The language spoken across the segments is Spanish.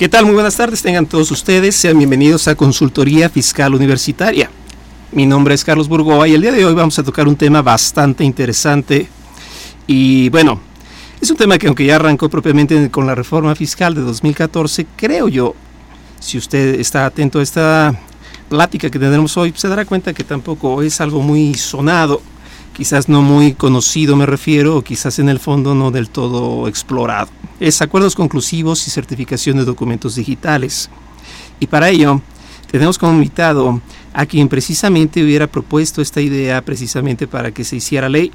¿Qué tal? Muy buenas tardes, tengan todos ustedes, sean bienvenidos a Consultoría Fiscal Universitaria. Mi nombre es Carlos Burgoa y el día de hoy vamos a tocar un tema bastante interesante y bueno, es un tema que aunque ya arrancó propiamente con la reforma fiscal de 2014, creo yo, si usted está atento a esta plática que tendremos hoy, se dará cuenta que tampoco es algo muy sonado, quizás no muy conocido me refiero, o quizás en el fondo no del todo explorado. Es acuerdos conclusivos y certificación de documentos digitales. Y para ello tenemos como invitado a quien precisamente hubiera propuesto esta idea precisamente para que se hiciera ley.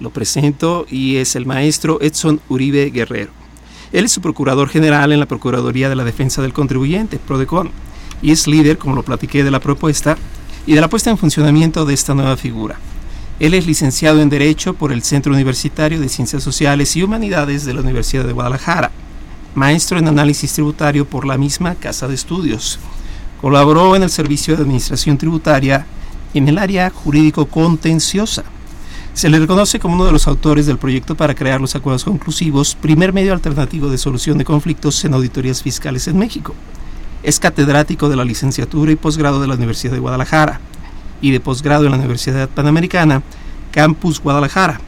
Lo presento y es el maestro Edson Uribe Guerrero. Él es su procurador general en la Procuraduría de la Defensa del Contribuyente, PRODECON, y es líder, como lo platiqué, de la propuesta y de la puesta en funcionamiento de esta nueva figura. Él es licenciado en Derecho por el Centro Universitario de Ciencias Sociales y Humanidades de la Universidad de Guadalajara, maestro en Análisis Tributario por la misma Casa de Estudios. Colaboró en el Servicio de Administración Tributaria en el área jurídico contenciosa. Se le reconoce como uno de los autores del proyecto para crear los acuerdos conclusivos, primer medio alternativo de solución de conflictos en auditorías fiscales en México. Es catedrático de la licenciatura y posgrado de la Universidad de Guadalajara y de posgrado en la Universidad Panamericana, Campus Guadalajara.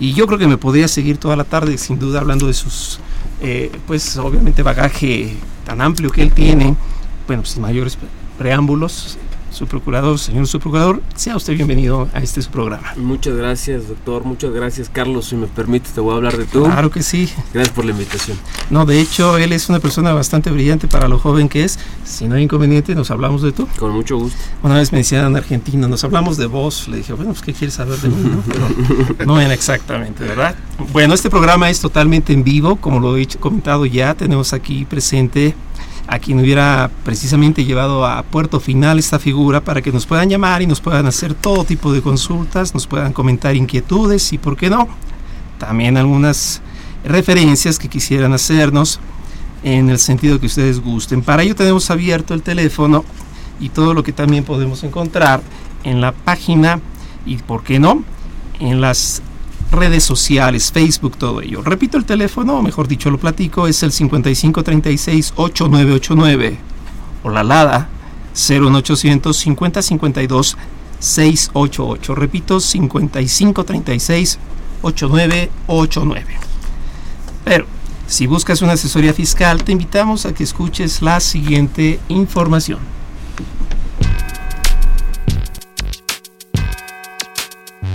Y yo creo que me podría seguir toda la tarde, sin duda, hablando de sus, eh, pues obviamente, bagaje tan amplio que él tiene. Bueno, sin mayores preámbulos, su procurador, señor subprocurador, sea usted bienvenido a este su programa. Muchas gracias, doctor. Muchas gracias, Carlos. Si me permite, te voy a hablar de tú. Claro que sí. Gracias por la invitación. No, de hecho, él es una persona bastante brillante para lo joven que es. Si no hay inconveniente, nos hablamos de tú. Con mucho gusto. Una vez me decían en Argentina, nos hablamos de vos. Le dije, bueno, pues, ¿qué quieres saber de mí? No? Pero no ven exactamente, ¿verdad? Bueno, este programa es totalmente en vivo, como lo he comentado ya. Tenemos aquí presente a quien hubiera precisamente llevado a puerto final esta figura para que nos puedan llamar y nos puedan hacer todo tipo de consultas, nos puedan comentar inquietudes y, ¿por qué no? También algunas referencias que quisieran hacernos en el sentido que ustedes gusten. Para ello tenemos abierto el teléfono y todo lo que también podemos encontrar en la página y, ¿por qué no? En las redes sociales, Facebook, todo ello. Repito el teléfono, o mejor dicho lo platico, es el 5536-8989 o la LADA 01800 5052 688. Repito, 5536 8989. Pero si buscas una asesoría fiscal, te invitamos a que escuches la siguiente información.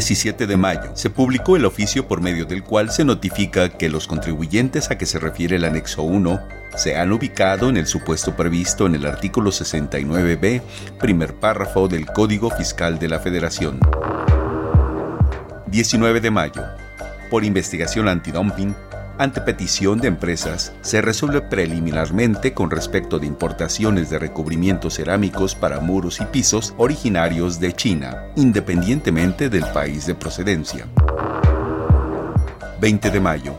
17 de mayo, se publicó el oficio por medio del cual se notifica que los contribuyentes a que se refiere el anexo 1 se han ubicado en el supuesto previsto en el artículo 69b, primer párrafo del Código Fiscal de la Federación. 19 de mayo. Por investigación antidumping, ante petición de empresas, se resuelve preliminarmente con respecto de importaciones de recubrimientos cerámicos para muros y pisos originarios de China, independientemente del país de procedencia. 20 de mayo.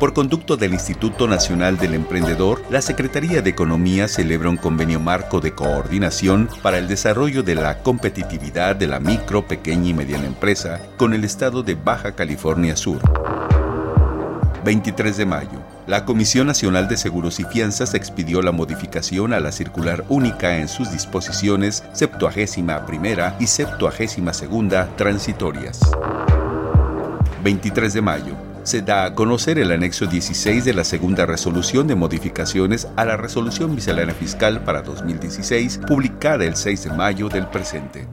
Por conducto del Instituto Nacional del Emprendedor, la Secretaría de Economía celebra un convenio marco de coordinación para el desarrollo de la competitividad de la micro, pequeña y mediana empresa con el estado de Baja California Sur. 23 de mayo. La Comisión Nacional de Seguros y Fianzas expidió la modificación a la circular única en sus disposiciones septuagésima primera y septuagésima segunda transitorias. 23 de mayo se da a conocer el anexo 16 de la segunda resolución de modificaciones a la resolución miscelánea fiscal para 2016, publicada el 6 de mayo del presente.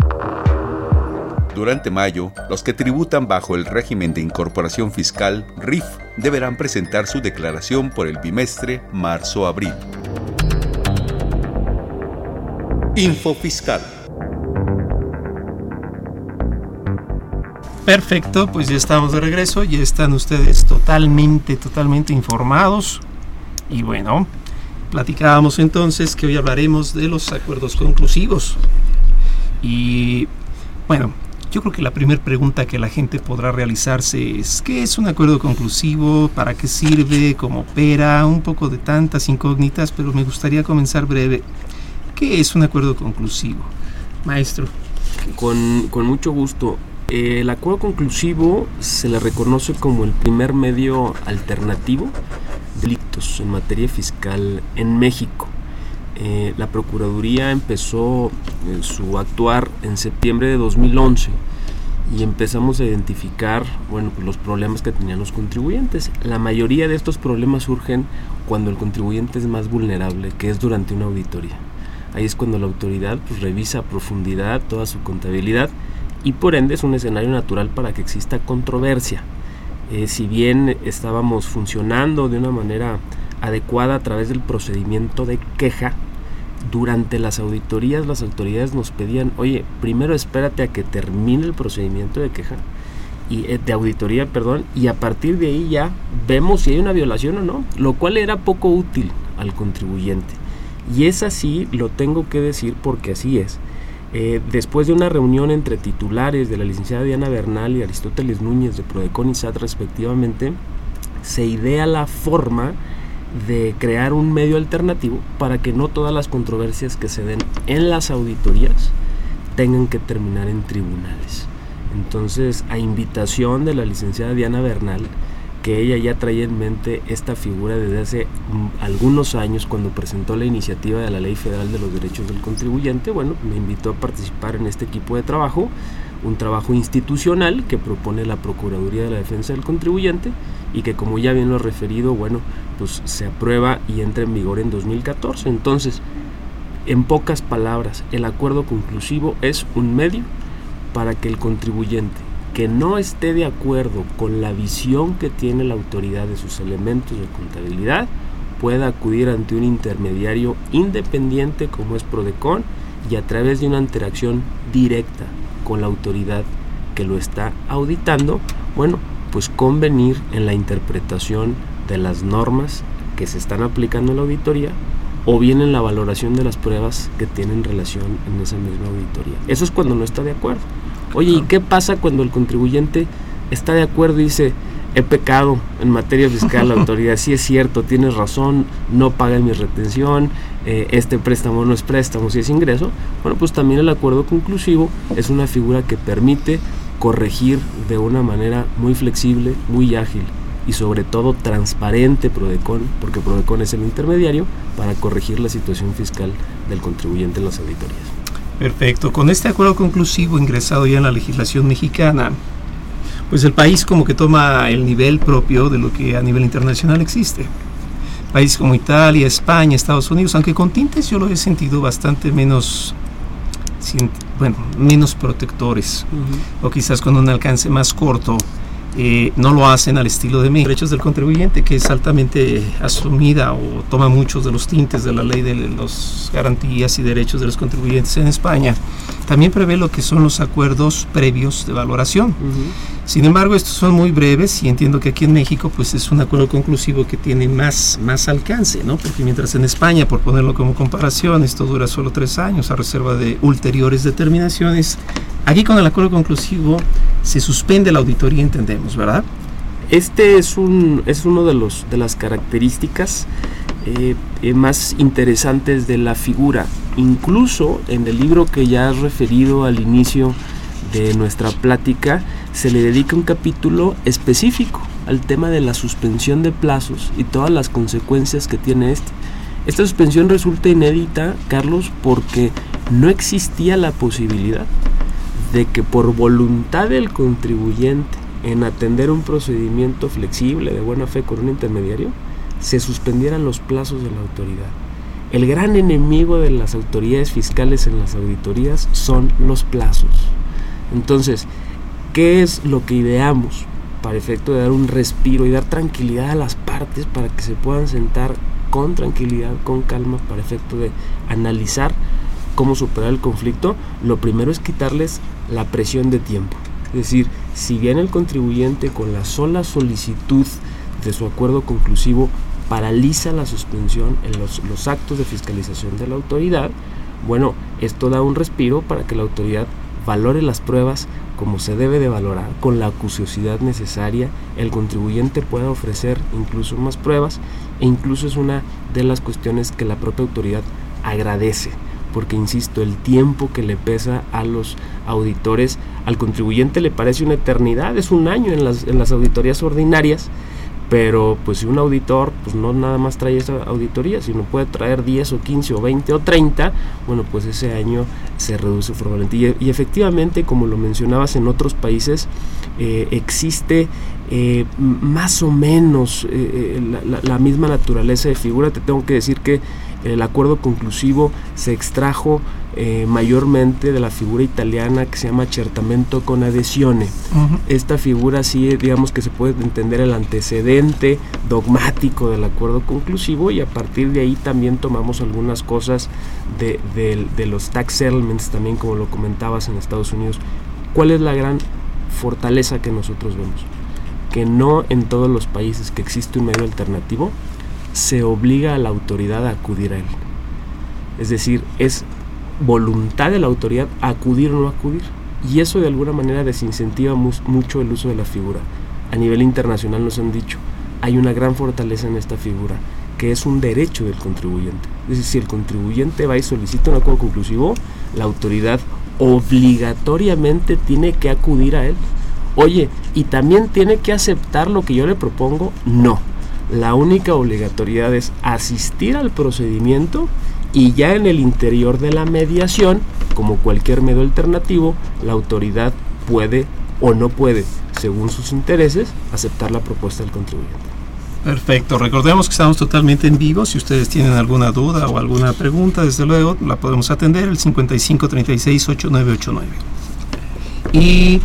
Durante mayo, los que tributan bajo el régimen de incorporación fiscal RIF deberán presentar su declaración por el bimestre marzo-abril. Info Fiscal. Perfecto, pues ya estamos de regreso, ya están ustedes totalmente, totalmente informados. Y bueno, platicábamos entonces que hoy hablaremos de los acuerdos conclusivos. Y bueno, yo creo que la primera pregunta que la gente podrá realizarse es ¿qué es un acuerdo conclusivo? ¿Para qué sirve? ¿Cómo opera? Un poco de tantas incógnitas, pero me gustaría comenzar breve. ¿Qué es un acuerdo conclusivo? Maestro. Con, con mucho gusto. El acuerdo conclusivo se le reconoce como el primer medio alternativo de delitos en materia fiscal en México. Eh, la Procuraduría empezó eh, su actuar en septiembre de 2011 y empezamos a identificar bueno, los problemas que tenían los contribuyentes. La mayoría de estos problemas surgen cuando el contribuyente es más vulnerable, que es durante una auditoría. Ahí es cuando la autoridad pues, revisa a profundidad toda su contabilidad y por ende es un escenario natural para que exista controversia. Eh, si bien estábamos funcionando de una manera adecuada a través del procedimiento de queja, durante las auditorías las autoridades nos pedían, oye, primero espérate a que termine el procedimiento de queja y eh, de auditoría, perdón, y a partir de ahí ya vemos si hay una violación o no, lo cual era poco útil al contribuyente. Y es así, lo tengo que decir porque así es. Eh, después de una reunión entre titulares de la licenciada Diana Bernal y Aristóteles Núñez de Prodecon y SAT respectivamente, se idea la forma de crear un medio alternativo para que no todas las controversias que se den en las auditorías tengan que terminar en tribunales. Entonces, a invitación de la licenciada Diana Bernal, que ella ya traía en mente esta figura desde hace mm, algunos años cuando presentó la iniciativa de la Ley Federal de los Derechos del Contribuyente, bueno, me invitó a participar en este equipo de trabajo, un trabajo institucional que propone la Procuraduría de la Defensa del Contribuyente y que como ya bien lo he referido, bueno, pues se aprueba y entra en vigor en 2014. Entonces, en pocas palabras, el acuerdo conclusivo es un medio para que el contribuyente que no esté de acuerdo con la visión que tiene la autoridad de sus elementos de contabilidad pueda acudir ante un intermediario independiente como es Prodecon y a través de una interacción directa con la autoridad que lo está auditando, bueno, pues convenir en la interpretación de las normas que se están aplicando en la auditoría o bien en la valoración de las pruebas que tienen relación en esa misma auditoría. Eso es cuando no está de acuerdo. Oye, ¿y qué pasa cuando el contribuyente está de acuerdo y dice, he pecado en materia fiscal, la autoridad, sí es cierto, tienes razón, no paga mi retención, eh, este préstamo no es préstamo, si es ingreso? Bueno, pues también el acuerdo conclusivo es una figura que permite corregir de una manera muy flexible, muy ágil y sobre todo transparente Prodecon, porque Prodecon es el intermediario para corregir la situación fiscal del contribuyente en las auditorías. Perfecto. Con este acuerdo conclusivo ingresado ya en la legislación mexicana, pues el país como que toma el nivel propio de lo que a nivel internacional existe. Países como Italia, España, Estados Unidos, aunque con tintes yo lo he sentido bastante menos, bueno, menos protectores, o quizás con un alcance más corto eh, no lo hacen al estilo de México. Derechos del contribuyente, que es altamente asumida o toma muchos de los tintes de la ley de las garantías y derechos de los contribuyentes en España, también prevé lo que son los acuerdos previos de valoración. Sin embargo, estos son muy breves y entiendo que aquí en México pues es un acuerdo conclusivo que tiene más, más alcance, ¿no? Porque mientras en España, por ponerlo como comparación, esto dura solo tres años a reserva de ulteriores determinaciones, aquí con el acuerdo conclusivo se suspende la auditoría, entendemos, ¿verdad? Este es, un, es uno de, los, de las características eh, eh, más interesantes de la figura. Incluso en el libro que ya has referido al inicio de nuestra plática, se le dedica un capítulo específico al tema de la suspensión de plazos y todas las consecuencias que tiene este. Esta suspensión resulta inédita, Carlos, porque no existía la posibilidad de que por voluntad del contribuyente en atender un procedimiento flexible de buena fe con un intermediario, se suspendieran los plazos de la autoridad. El gran enemigo de las autoridades fiscales en las auditorías son los plazos. Entonces, ¿qué es lo que ideamos para efecto de dar un respiro y dar tranquilidad a las partes para que se puedan sentar con tranquilidad, con calma, para efecto de analizar cómo superar el conflicto? Lo primero es quitarles la presión de tiempo. Es decir, si bien el contribuyente con la sola solicitud de su acuerdo conclusivo paraliza la suspensión en los, los actos de fiscalización de la autoridad, bueno, esto da un respiro para que la autoridad valore las pruebas como se debe de valorar, con la acuciosidad necesaria, el contribuyente pueda ofrecer incluso más pruebas e incluso es una de las cuestiones que la propia autoridad agradece, porque insisto, el tiempo que le pesa a los auditores, al contribuyente le parece una eternidad, es un año en las, en las auditorías ordinarias, pero pues si un auditor pues no nada más trae esa auditoría, sino puede traer 10 o 15 o 20 o 30, bueno pues ese año se reduce formalmente. Y, y efectivamente, como lo mencionabas en otros países, eh, existe eh, más o menos eh, la, la misma naturaleza de figura. Te tengo que decir que el acuerdo conclusivo se extrajo eh, mayormente de la figura italiana que se llama certamento con adhesione. Uh -huh. Esta figura sí, digamos que se puede entender el antecedente dogmático del acuerdo conclusivo y a partir de ahí también tomamos algunas cosas de, de, de los tax settlements también como lo comentabas en Estados Unidos. ¿Cuál es la gran fortaleza que nosotros vemos? Que no en todos los países que existe un medio alternativo se obliga a la autoridad a acudir a él. Es decir, es voluntad de la autoridad acudir o no acudir. Y eso de alguna manera desincentiva mu mucho el uso de la figura. A nivel internacional nos han dicho, hay una gran fortaleza en esta figura, que es un derecho del contribuyente. Es decir, si el contribuyente va y solicita un acuerdo conclusivo, la autoridad obligatoriamente tiene que acudir a él. Oye, ¿y también tiene que aceptar lo que yo le propongo? No. La única obligatoriedad es asistir al procedimiento y ya en el interior de la mediación, como cualquier medio alternativo, la autoridad puede o no puede, según sus intereses, aceptar la propuesta del contribuyente. Perfecto, recordemos que estamos totalmente en vivo. Si ustedes tienen alguna duda o alguna pregunta, desde luego la podemos atender el 55 36 8989. Y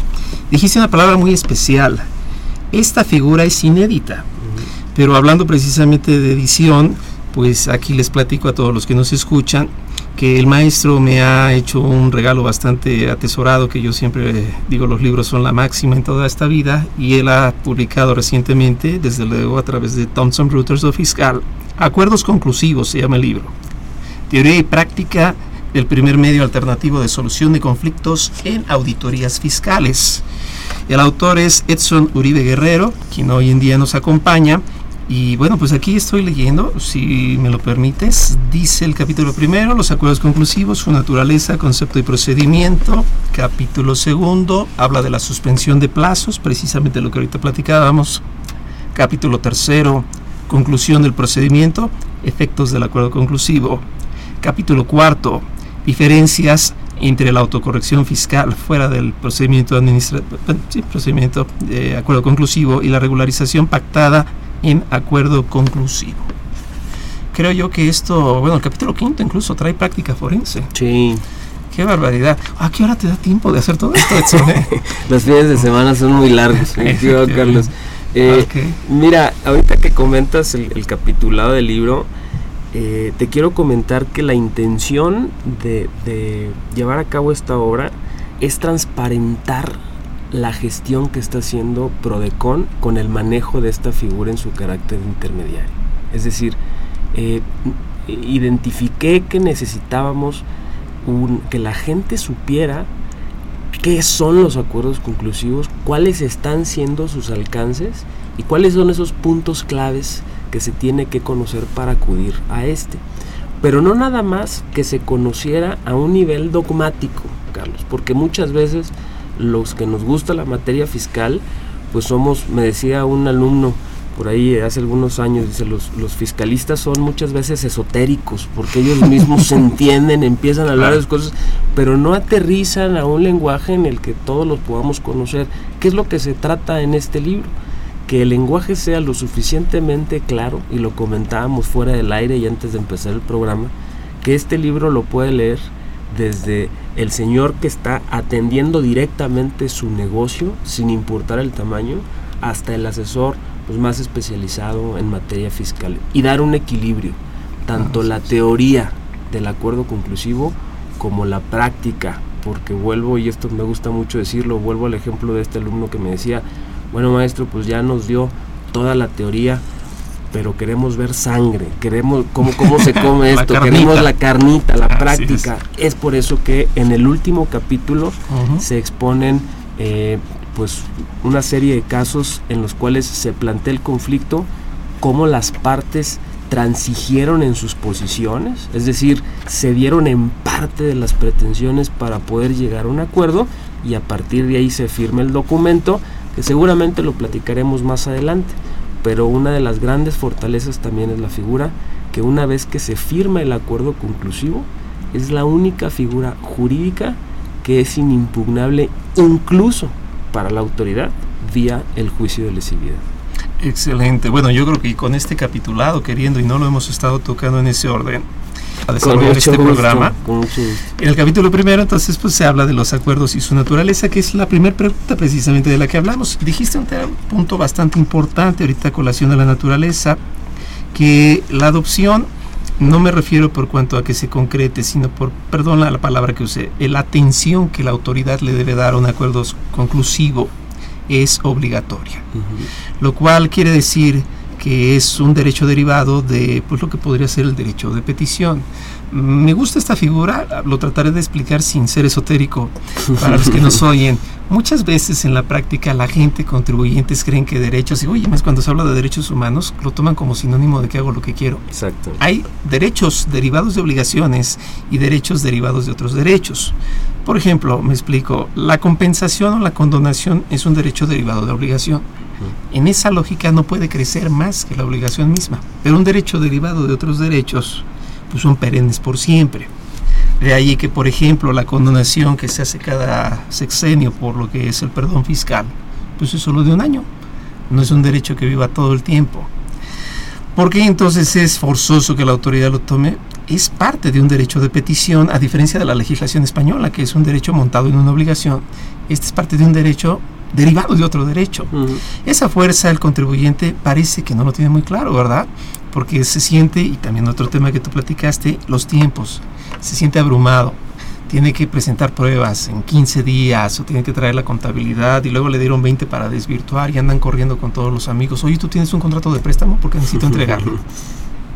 dijiste una palabra muy especial. Esta figura es inédita, pero hablando precisamente de edición, pues aquí les platico a todos los que nos escuchan que el maestro me ha hecho un regalo bastante atesorado, que yo siempre digo los libros son la máxima en toda esta vida, y él ha publicado recientemente, desde luego a través de Thomson Reuters o Fiscal, Acuerdos Conclusivos se llama el libro, Teoría y Práctica del primer medio alternativo de solución de conflictos en auditorías fiscales. El autor es Edson Uribe Guerrero, quien hoy en día nos acompaña, y bueno, pues aquí estoy leyendo, si me lo permites, dice el capítulo primero, los acuerdos conclusivos, su naturaleza, concepto y procedimiento. Capítulo segundo, habla de la suspensión de plazos, precisamente lo que ahorita platicábamos. Capítulo tercero, conclusión del procedimiento, efectos del acuerdo conclusivo. Capítulo cuarto, diferencias entre la autocorrección fiscal fuera del procedimiento administrativo, procedimiento de acuerdo conclusivo y la regularización pactada en acuerdo conclusivo. Creo yo que esto, bueno, el capítulo quinto incluso trae práctica forense. Sí. Qué barbaridad. ¿A qué hora te da tiempo de hacer todo esto? Los fines de semana son muy largos, Carlos. Eh, Mira, ahorita que comentas el, el capitulado del libro, eh, te quiero comentar que la intención de, de llevar a cabo esta obra es transparentar la gestión que está haciendo Prodecon con el manejo de esta figura en su carácter intermediario. Es decir, eh, identifiqué que necesitábamos que la gente supiera qué son los acuerdos conclusivos, cuáles están siendo sus alcances y cuáles son esos puntos claves que se tiene que conocer para acudir a este. Pero no nada más que se conociera a un nivel dogmático, Carlos, porque muchas veces los que nos gusta la materia fiscal, pues somos, me decía un alumno por ahí hace algunos años, dice, los, los fiscalistas son muchas veces esotéricos, porque ellos mismos se entienden, empiezan a hablar de las cosas, pero no aterrizan a un lenguaje en el que todos los podamos conocer. ¿Qué es lo que se trata en este libro? Que el lenguaje sea lo suficientemente claro, y lo comentábamos fuera del aire y antes de empezar el programa, que este libro lo puede leer desde el señor que está atendiendo directamente su negocio, sin importar el tamaño, hasta el asesor pues, más especializado en materia fiscal. Y dar un equilibrio, tanto la teoría del acuerdo conclusivo como la práctica, porque vuelvo, y esto me gusta mucho decirlo, vuelvo al ejemplo de este alumno que me decía, bueno maestro, pues ya nos dio toda la teoría, pero queremos ver sangre, queremos cómo, cómo se come esto, carnita. queremos la carnita, la Así práctica. Es. por eso que en el último capítulo se exponen eh, pues una serie de casos en los cuales se plantea el conflicto, cómo las partes transigieron en sus posiciones, es decir, se dieron en parte de las pretensiones para poder llegar a un acuerdo y a partir de ahí se firma el documento, que seguramente lo platicaremos más adelante, pero una de las grandes fortalezas también es la figura que una vez que se firma el acuerdo conclusivo, es la única figura jurídica que es inimpugnable incluso para la autoridad vía el juicio de lesividad. Excelente. Bueno, yo creo que con este capitulado, queriendo y no lo hemos estado tocando en ese orden, a desarrollar este gusto, programa. En el capítulo primero, entonces, pues se habla de los acuerdos y su naturaleza, que es la primera pregunta precisamente de la que hablamos. Dijiste un punto bastante importante ahorita colación de la naturaleza, que la adopción, no me refiero por cuanto a que se concrete, sino por, perdón la, la palabra que usé, eh, la atención que la autoridad le debe dar a un acuerdo conclusivo es obligatoria lo cual quiere decir que es un derecho derivado de pues lo que podría ser el derecho de petición. Me gusta esta figura, lo trataré de explicar sin ser esotérico para los que nos oyen. Muchas veces en la práctica la gente, contribuyentes creen que derechos, y oye, más cuando se habla de derechos humanos, lo toman como sinónimo de que hago lo que quiero. Exacto. Hay derechos derivados de obligaciones y derechos derivados de otros derechos. Por ejemplo, me explico, la compensación o la condonación es un derecho derivado de obligación. En esa lógica no puede crecer más que la obligación misma, pero un derecho derivado de otros derechos pues son perennes por siempre. De ahí que, por ejemplo, la condonación que se hace cada sexenio por lo que es el perdón fiscal, pues es solo de un año. No es un derecho que viva todo el tiempo. ¿Por qué entonces es forzoso que la autoridad lo tome? Es parte de un derecho de petición, a diferencia de la legislación española, que es un derecho montado en una obligación. Este es parte de un derecho derivado de otro derecho. Esa fuerza el contribuyente parece que no lo tiene muy claro, ¿verdad? Porque se siente, y también otro tema que tú platicaste, los tiempos. Se siente abrumado. Tiene que presentar pruebas en 15 días o tiene que traer la contabilidad y luego le dieron 20 para desvirtuar y andan corriendo con todos los amigos. Oye, tú tienes un contrato de préstamo porque necesito entregarlo.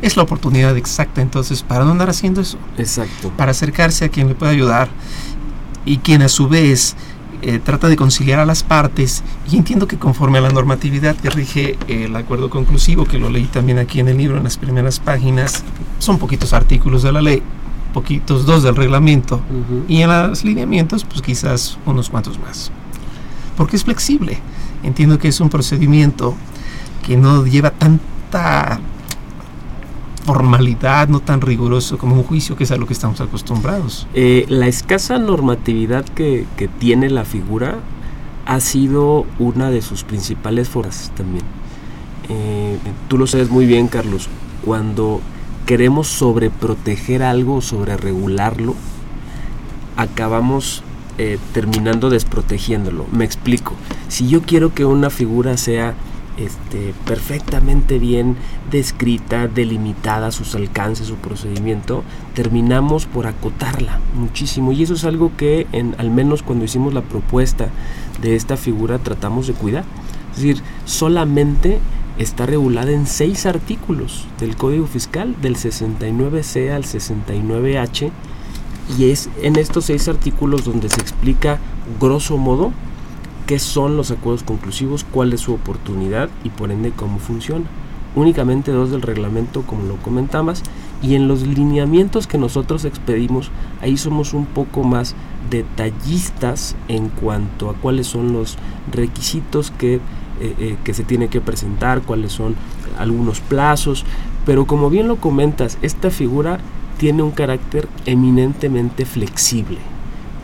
Es la oportunidad exacta entonces para no andar haciendo eso. Exacto. Para acercarse a quien le pueda ayudar y quien a su vez eh, trata de conciliar a las partes y entiendo que conforme a la normatividad que rige el acuerdo conclusivo, que lo leí también aquí en el libro en las primeras páginas, son poquitos artículos de la ley, poquitos dos del reglamento y en los lineamientos pues quizás unos cuantos más. Porque es flexible. Entiendo que es un procedimiento que no lleva tanta formalidad, no tan riguroso como un juicio, que es a lo que estamos acostumbrados. Eh, la escasa normatividad que, tiene la figura ha sido una de sus principales fuerzas también. Eh, tú lo sabes muy bien, Carlos, cuando queremos sobreproteger algo, sobre regularlo, acabamos eh, terminando desprotegiéndolo. Me explico. Si yo quiero que una figura sea este, perfectamente bien descrita, delimitada, sus alcances, su procedimiento, terminamos por acotarla muchísimo. Y eso es algo que, en, al menos cuando hicimos la propuesta de esta figura, tratamos de cuidar. Es decir, solamente está regulada en seis artículos del Código Fiscal, del 69C al 69H, y es en estos seis artículos donde se explica grosso modo qué son los acuerdos conclusivos, cuál es su oportunidad y por ende cómo funciona. Únicamente dos del reglamento, como lo comentabas, y en los lineamientos que nosotros expedimos, ahí somos un poco más detallistas en cuanto a cuáles son los requisitos que, eh, eh, que se tiene que presentar, cuáles son algunos plazos, pero como bien lo comentas, esta figura tiene un carácter eminentemente flexible.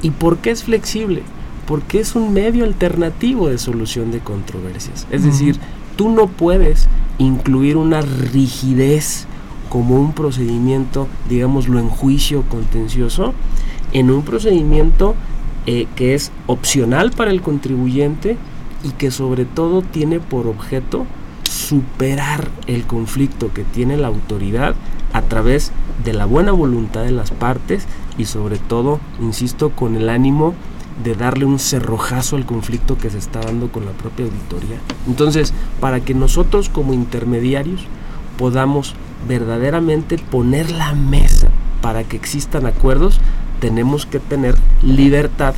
¿Y por qué es flexible? Porque es un medio alternativo de solución de controversias. Es decir, tú no puedes incluir una rigidez como un procedimiento, digámoslo, en juicio contencioso, en un procedimiento eh, que es opcional para el contribuyente y que sobre todo tiene por objeto superar el conflicto que tiene la autoridad a través de la buena voluntad de las partes y sobre todo, insisto, con el ánimo de darle un cerrojazo al conflicto que se está dando con la propia auditoría. Entonces, para que nosotros como intermediarios podamos verdaderamente poner la mesa para que existan acuerdos, tenemos que tener libertad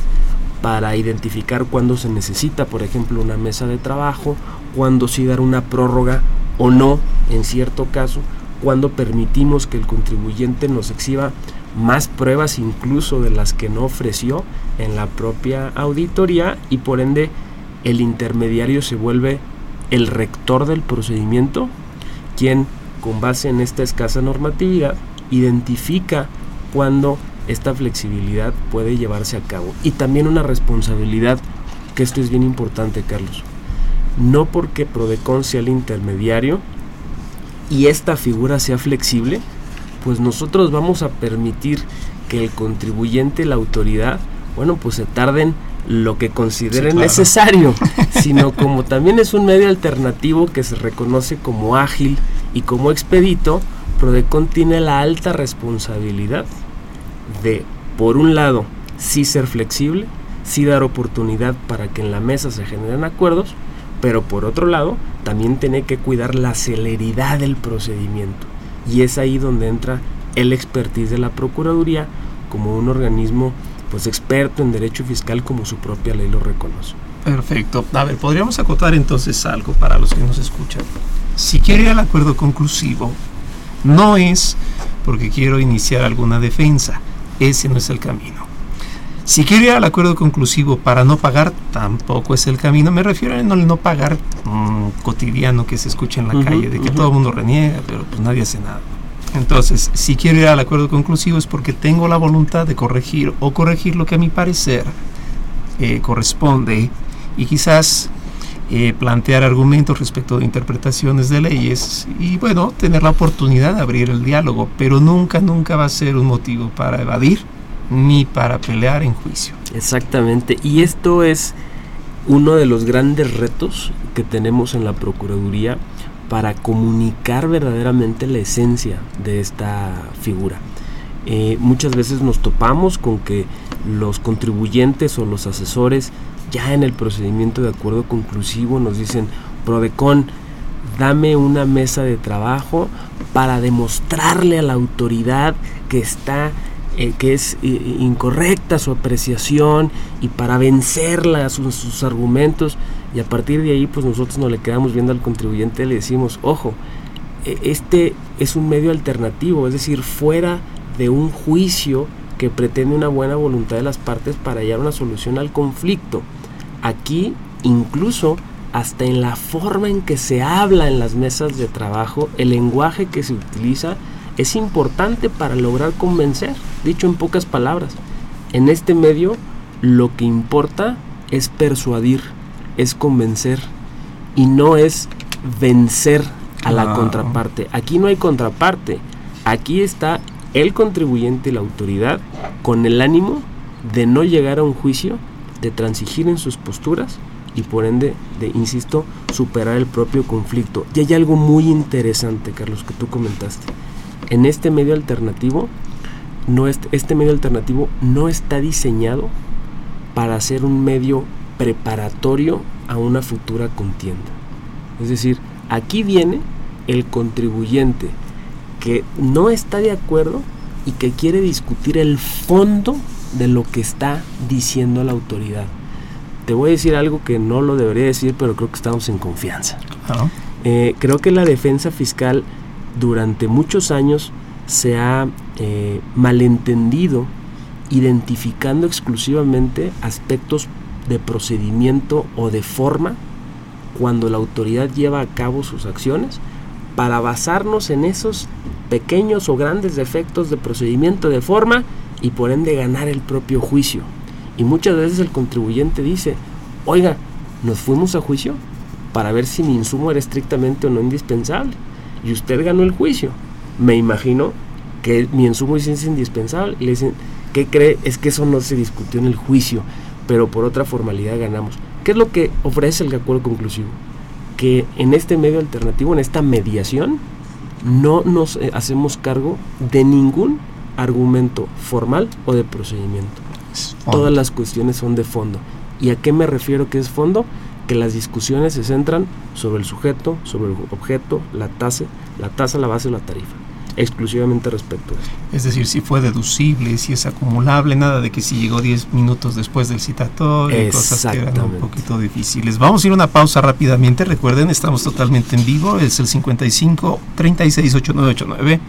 para identificar cuándo se necesita, por ejemplo, una mesa de trabajo, cuándo sí dar una prórroga o no, en cierto caso, cuando permitimos que el contribuyente nos exhiba más pruebas incluso de las que no ofreció en la propia auditoría y por ende el intermediario se vuelve el rector del procedimiento, quien con base en esta escasa normatividad identifica cuando esta flexibilidad puede llevarse a cabo. Y también una responsabilidad, que esto es bien importante, Carlos. No porque Prodecon sea el intermediario y esta figura sea flexible, pues nosotros vamos a permitir que el contribuyente la autoridad, bueno, pues se tarden lo que consideren necesario, sino como también es un medio alternativo que se reconoce como ágil y como expedito, Prodecon tiene la alta responsabilidad de, por un lado, sí ser flexible, sí dar oportunidad para que en la mesa se generen acuerdos, pero por otro lado, también tiene que cuidar la celeridad del procedimiento. Y es ahí donde entra el expertise de la Procuraduría como un organismo pues experto en derecho fiscal como su propia ley lo reconoce. Perfecto. A ver, podríamos acotar entonces algo para los que nos escuchan. Si quiero ir al acuerdo conclusivo, no es porque quiero iniciar alguna defensa. Ese no es el camino. Si quiero ir al acuerdo conclusivo para no pagar, tampoco es el camino. Me refiero a no, no pagar mm, cotidiano que se escucha en la calle, de que todo el mundo reniega, pero pues nadie hace nada. Entonces, si quiero ir al acuerdo conclusivo es porque tengo la voluntad de corregir o corregir lo que a mi parecer eh, corresponde y quizás eh, plantear argumentos respecto de interpretaciones de leyes y bueno, tener la oportunidad de abrir el diálogo, pero nunca, nunca va a ser un motivo para evadir ni para pelear en juicio. Exactamente, y esto es uno de los grandes retos que tenemos en la Procuraduría para comunicar verdaderamente la esencia de esta figura. Eh, muchas veces nos topamos con que los contribuyentes o los asesores ya en el procedimiento de acuerdo conclusivo nos dicen, Prodecon, dame una mesa de trabajo para demostrarle a la autoridad que está eh, que es eh, incorrecta su apreciación y para vencerla sus, sus, argumentos y a partir de ahí pues nosotros no le quedamos viendo al contribuyente le decimos ojo e, este es un medio alternativo es decir fuera de un juicio que pretende una buena voluntad de las partes para hallar una solución al conflicto. Aquí incluso hasta en la forma en que se habla en las mesas de trabajo el lenguaje que se utiliza es importante para lograr convencer. Dicho en pocas palabras, en este medio lo que importa es persuadir, es convencer y no es vencer a la contraparte. Aquí no hay contraparte. Aquí está el contribuyente y la autoridad con el ánimo de no llegar a un juicio, de transigir en sus posturas y por ende de, insisto, superar el propio conflicto. Y hay algo muy interesante, Carlos, que tú comentaste. En este medio alternativo, no este medio alternativo no está diseñado para ser un medio preparatorio a una futura contienda. Es decir, aquí viene el contribuyente que no está de acuerdo y que quiere discutir el fondo de lo que está diciendo la autoridad. Te voy a decir algo que no lo debería decir, pero creo que estamos en confianza. Eh, creo que la defensa fiscal durante muchos años se ha eh, malentendido identificando exclusivamente aspectos de procedimiento o de forma cuando la autoridad lleva a cabo sus acciones para basarnos en esos pequeños o grandes defectos de procedimiento de forma y por ende ganar el propio juicio. Y muchas veces el contribuyente dice, oiga, nos fuimos a juicio para ver si mi insumo era estrictamente o no indispensable. Y usted ganó el juicio. Me imagino que mi insumo es indispensable. Le dicen, ¿qué cree? Es que eso no se discutió en el juicio, pero por otra formalidad ganamos. ¿Qué es lo que ofrece el acuerdo conclusivo? Que en este medio alternativo, en esta mediación, no nos eh, hacemos cargo de ningún argumento formal o de procedimiento. Todas las cuestiones son de fondo. ¿Y a qué me refiero que es fondo? Que las discusiones se centran sobre el sujeto, sobre el objeto, la tasa, la tasa, la base o la tarifa exclusivamente respecto a eso. Es decir, si fue deducible, si es acumulable, nada de que si llegó 10 minutos después del citatorio, cosas que eran un poquito difíciles. Vamos a ir a una pausa rápidamente. Recuerden, estamos totalmente en vivo, es el 55 36 8989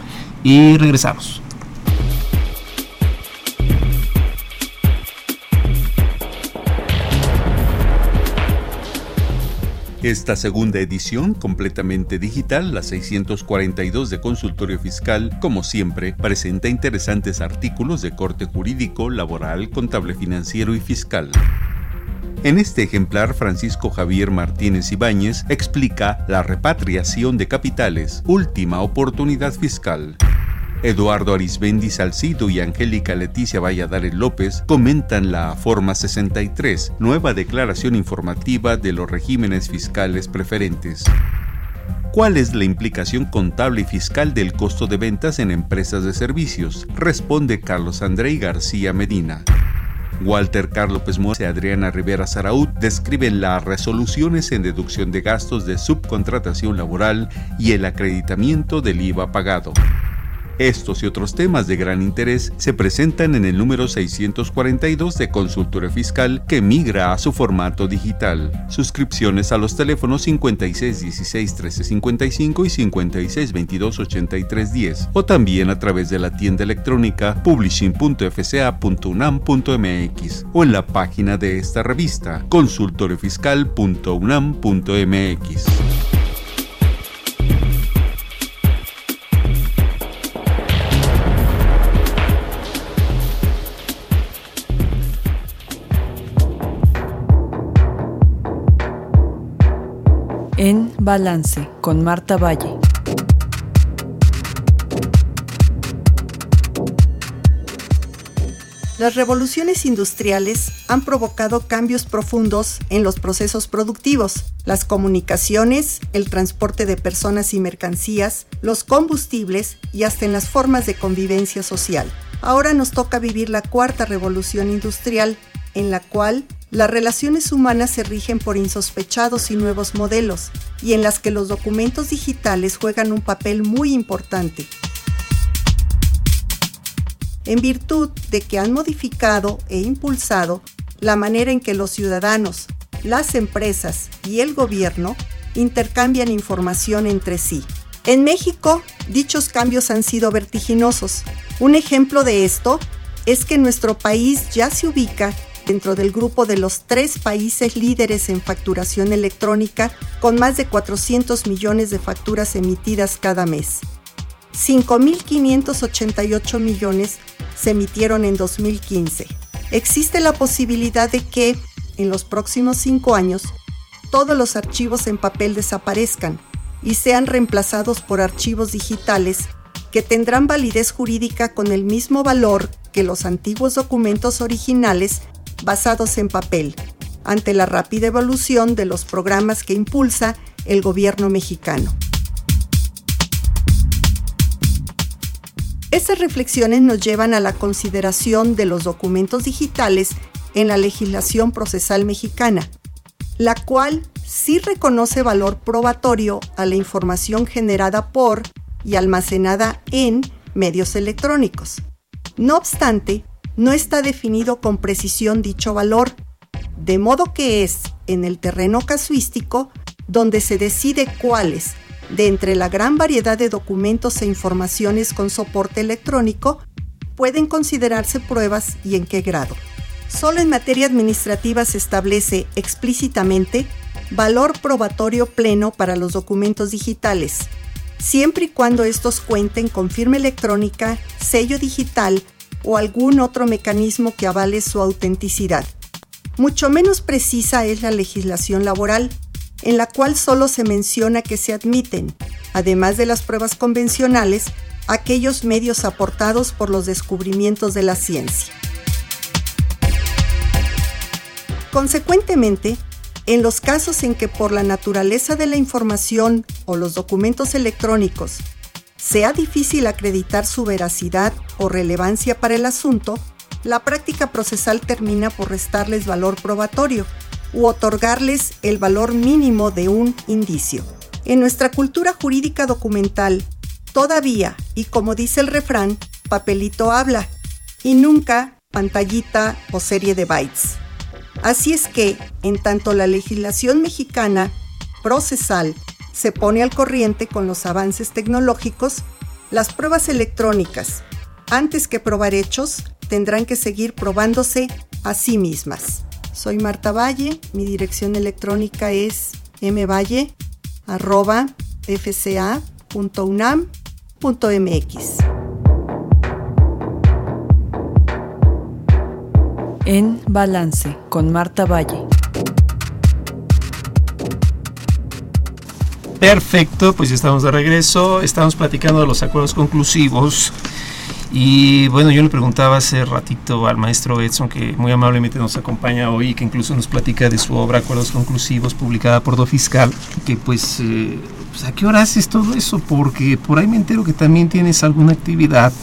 y regresamos. Esta segunda edición, completamente digital, la 642 de Consultorio Fiscal, como siempre, presenta interesantes artículos de corte jurídico, laboral, contable financiero y fiscal. En este ejemplar, Francisco Javier Martínez Ibáñez explica la repatriación de capitales, última oportunidad fiscal. Eduardo Arisbendi Salcido y Angélica Leticia Valladares López comentan la Forma 63, nueva declaración informativa de los regímenes fiscales preferentes. ¿Cuál es la implicación contable y fiscal del costo de ventas en empresas de servicios? Responde Carlos André García Medina. Walter Carlos Pesmoa y Adriana Rivera Saraud describen las resoluciones en deducción de gastos de subcontratación laboral y el acreditamiento del IVA pagado. Estos y otros temas de gran interés se presentan en el número 642 de Consultorio Fiscal que migra a su formato digital. Suscripciones a los teléfonos 5616-1355 y 5622-8310 o también a través de la tienda electrónica publishing.fca.unam.mx o en la página de esta revista consultoriofiscal.unam.mx. en Balance con Marta Valle. Las revoluciones industriales han provocado cambios profundos en los procesos productivos, las comunicaciones, el transporte de personas y mercancías, los combustibles y hasta en las formas de convivencia social. Ahora nos toca vivir la cuarta revolución industrial, en la cual las relaciones humanas se rigen por insospechados y nuevos modelos, y en las que los documentos digitales juegan un papel muy importante. En virtud de que han modificado e impulsado la manera en que los ciudadanos, las empresas y el gobierno intercambian información entre sí. En México, dichos cambios han sido vertiginosos. Un ejemplo de esto es que nuestro país ya se ubica dentro del grupo de los tres países líderes en facturación electrónica, con más de 400 millones de facturas emitidas cada mes. 5.588 millones se emitieron en 2015. Existe la posibilidad de que, en los próximos cinco años, todos los archivos en papel desaparezcan y sean reemplazados por archivos digitales que tendrán validez jurídica con el mismo valor que los antiguos documentos originales basados en papel, ante la rápida evolución de los programas que impulsa el gobierno mexicano. Estas reflexiones nos llevan a la consideración de los documentos digitales en la legislación procesal mexicana, la cual sí reconoce valor probatorio a la información generada por y almacenada en medios electrónicos. No obstante, no está definido con precisión dicho valor, de modo que es en el terreno casuístico donde se decide cuáles, de entre la gran variedad de documentos e informaciones con soporte electrónico, pueden considerarse pruebas y en qué grado. Solo en materia administrativa se establece explícitamente valor probatorio pleno para los documentos digitales, siempre y cuando estos cuenten con firma electrónica, sello digital o algún otro mecanismo que avale su autenticidad. Mucho menos precisa es la legislación laboral, en la cual solo se menciona que se admiten, además de las pruebas convencionales, aquellos medios aportados por los descubrimientos de la ciencia. Consecuentemente, en los casos en que por la naturaleza de la información o los documentos electrónicos sea difícil acreditar su veracidad o relevancia para el asunto, la práctica procesal termina por restarles valor probatorio u otorgarles el valor mínimo de un indicio. En nuestra cultura jurídica documental, todavía, y como dice el refrán, papelito habla, y nunca pantallita o serie de bytes. Así es que, en tanto la legislación mexicana procesal se pone al corriente con los avances tecnológicos, las pruebas electrónicas, antes que probar hechos, tendrán que seguir probándose a sí mismas. Soy Marta Valle, mi dirección electrónica es mvalle.fca.unam.mx. En Balance con Marta Valle. Perfecto, pues ya estamos de regreso. Estamos platicando de los acuerdos conclusivos. Y bueno, yo le preguntaba hace ratito al maestro Edson, que muy amablemente nos acompaña hoy, que incluso nos platica de su obra Acuerdos Conclusivos, publicada por Do Fiscal, que pues, eh, pues, ¿a qué hora haces todo eso? Porque por ahí me entero que también tienes alguna actividad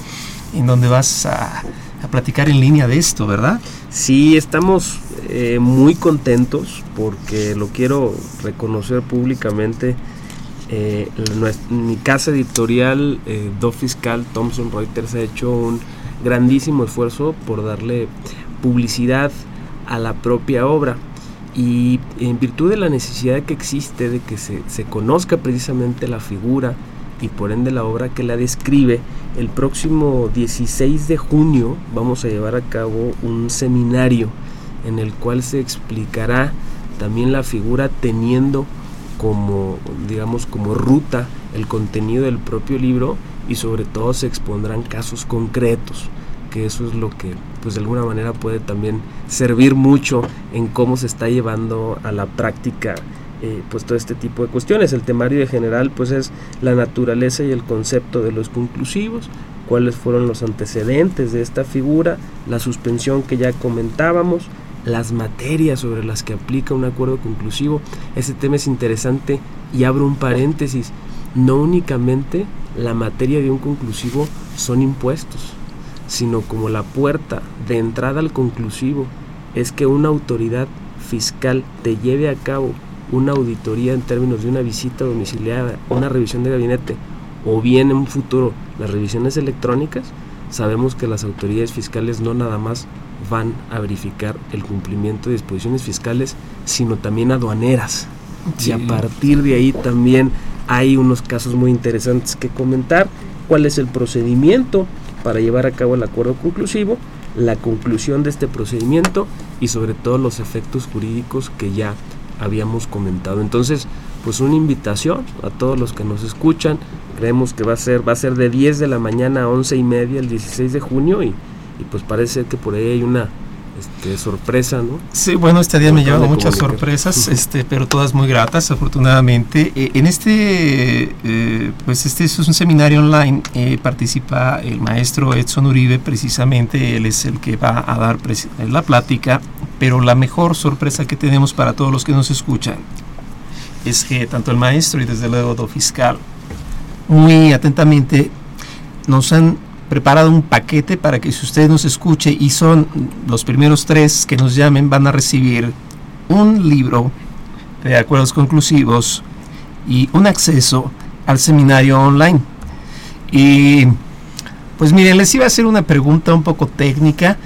en donde vas a, a platicar en línea de esto, ¿verdad? Sí, estamos eh, muy contentos porque lo quiero reconocer públicamente. Eh, mi casa editorial eh, Do Fiscal Thomson Reuters ha hecho un grandísimo esfuerzo por darle publicidad a la propia obra. Y en virtud de la necesidad que existe de que se, se conozca precisamente la figura y por ende la obra que la describe, el próximo 16 de junio vamos a llevar a cabo un seminario en el cual se explicará también la figura teniendo como digamos como ruta el contenido del propio libro y sobre todo se expondrán casos concretos que eso es lo que pues de alguna manera puede también servir mucho en cómo se está llevando a la práctica eh, pues todo este tipo de cuestiones. El temario de general pues es la naturaleza y el concepto de los conclusivos, cuáles fueron los antecedentes de esta figura, la suspensión que ya comentábamos, las materias sobre las que aplica un acuerdo conclusivo. Ese tema es interesante y abro un paréntesis. No únicamente la materia de un conclusivo son impuestos, sino como la puerta de entrada al conclusivo es que una autoridad fiscal te lleve a cabo una auditoría en términos de una visita domiciliada, una revisión de gabinete o bien en un futuro las revisiones electrónicas, sabemos que las autoridades fiscales no nada más van a verificar el cumplimiento de disposiciones fiscales, sino también aduaneras. Y a partir de ahí también hay unos casos muy interesantes que comentar. ¿Cuál es el procedimiento para llevar a cabo el acuerdo conclusivo? La conclusión de este procedimiento y sobre todo los efectos jurídicos que ya habíamos comentado. Entonces, pues una invitación a todos los que nos escuchan. Creemos que va a ser, va a ser de 10 de la mañana a 11 y media el 16 de junio y, y pues parece que por ahí hay una este, sorpresa, ¿no? Sí, bueno, este día me llevado muchas sorpresas, este, pero todas muy gratas, afortunadamente. Eh, en este, eh, pues este es un seminario online, eh, participa el maestro Edson Uribe, precisamente, él es el que va a dar la plática, pero la mejor sorpresa que tenemos para todos los que nos escuchan es que tanto el maestro y desde luego el fiscal muy atentamente nos han preparado un paquete para que si usted nos escuche y son los primeros tres que nos llamen van a recibir un libro de acuerdos conclusivos y un acceso al seminario online. Y pues miren, les iba a hacer una pregunta un poco técnica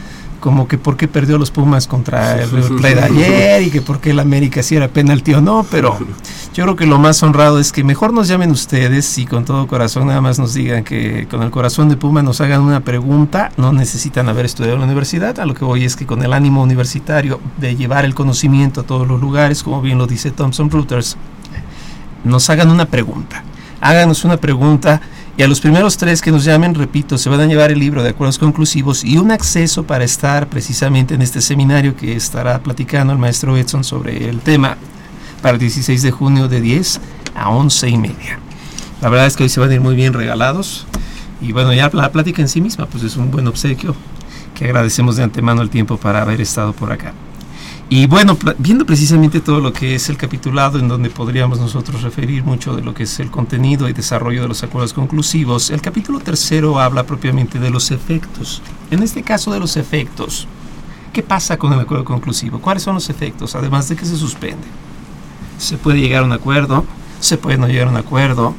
como que por qué perdió los Pumas contra el Play de ayer y que por qué el América si era penalti o no, pero yo creo que lo más honrado es que mejor nos llamen ustedes y con todo corazón nada más nos digan que con el corazón de Puma nos hagan una pregunta, no necesitan haber estudiado en la universidad, a lo que voy es que con el ánimo universitario de llevar el conocimiento a todos los lugares, como bien lo dice Thomson Reuters, nos hagan una pregunta. Háganos una pregunta y a los primeros tres que nos llamen, repito, se van a llevar el libro de acuerdos conclusivos y un acceso para estar precisamente en este seminario que estará platicando el maestro Edson sobre el tema para el 16 de junio de 10 a 11 y media. La verdad es que hoy se van a ir muy bien regalados y bueno, ya la plática en sí misma pues es un buen obsequio que agradecemos de antemano el tiempo para haber estado por acá. Y bueno, viendo precisamente todo lo que es el capitulado, en donde podríamos nosotros referir mucho de lo que es el contenido y desarrollo de los acuerdos conclusivos, el capítulo tercero habla propiamente de los efectos. En este caso de los efectos, ¿qué pasa con el acuerdo conclusivo? ¿Cuáles son los efectos? Además de que se suspende. Se puede llegar a un acuerdo, se puede no llegar a un acuerdo,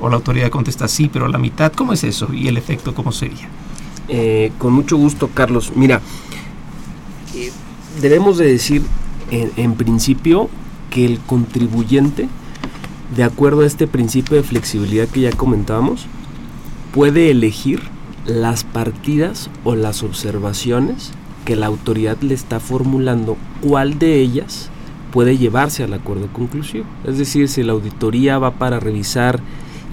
o la autoridad contesta sí, pero la mitad, ¿cómo es eso? ¿Y el efecto cómo sería? Eh, con mucho gusto, Carlos. Mira, debemos de decir en, principio que el contribuyente, de acuerdo a este principio de flexibilidad que ya comentábamos, puede elegir las partidas o las observaciones que la autoridad le está formulando, cuál de ellas puede llevarse al acuerdo conclusivo. Es decir, si la auditoría va para revisar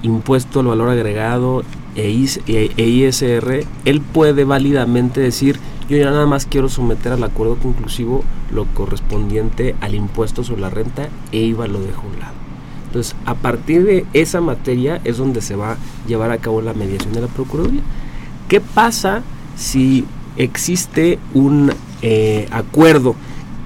impuesto al valor agregado e, ISR, e él puede válidamente decir, yo ya nada más quiero someter al acuerdo conclusivo lo correspondiente al impuesto sobre la renta e IVA lo dejo a un lado. Entonces, a partir de esa materia es donde se va a llevar a cabo la mediación de la Procuraduría. ¿Qué pasa si existe un eh, acuerdo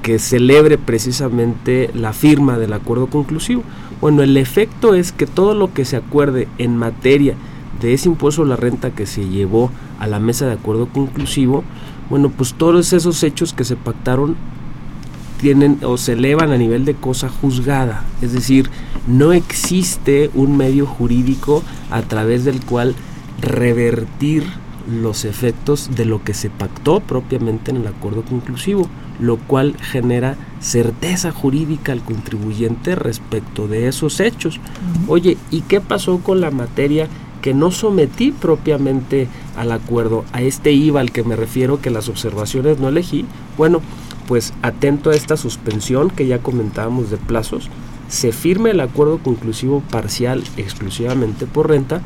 que celebre precisamente la firma del acuerdo conclusivo? Bueno, el efecto es que todo lo que se acuerde en materia de ese impuesto a la renta que se llevó a la mesa de acuerdo conclusivo, bueno, pues todos esos hechos que se pactaron tienen o se elevan a nivel de cosa juzgada, es decir, no existe un medio jurídico a través del cual revertir los efectos de lo que se pactó propiamente en el acuerdo conclusivo, lo cual genera certeza jurídica al contribuyente respecto de esos hechos. Oye, ¿y qué pasó con la materia que no sometí propiamente al acuerdo, a este IVA al que me refiero, que las observaciones no elegí, bueno, pues atento a esta suspensión que ya comentábamos de plazos, se firme el acuerdo conclusivo parcial exclusivamente por renta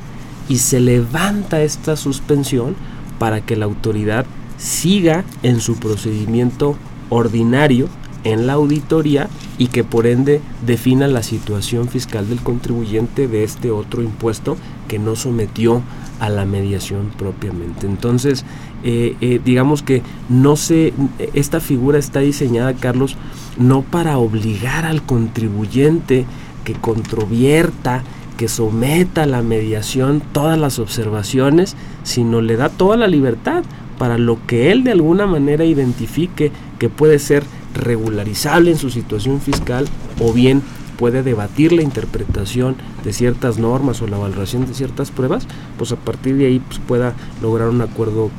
y se levanta esta suspensión para que la autoridad siga en su procedimiento ordinario en la auditoría y que por ende defina la situación fiscal del contribuyente de este otro impuesto que no sometió a la mediación propiamente. Entonces, eh, eh, digamos que no se, esta figura está diseñada, Carlos, no para obligar al contribuyente que controvierta, que someta a la mediación todas las observaciones, sino le da toda la libertad para lo que él de alguna manera identifique que puede ser regularizable en su situación fiscal o bien puede debatir la interpretación de ciertas normas o la valoración de ciertas pruebas, pues a partir de ahí pues pueda lograr un acuerdo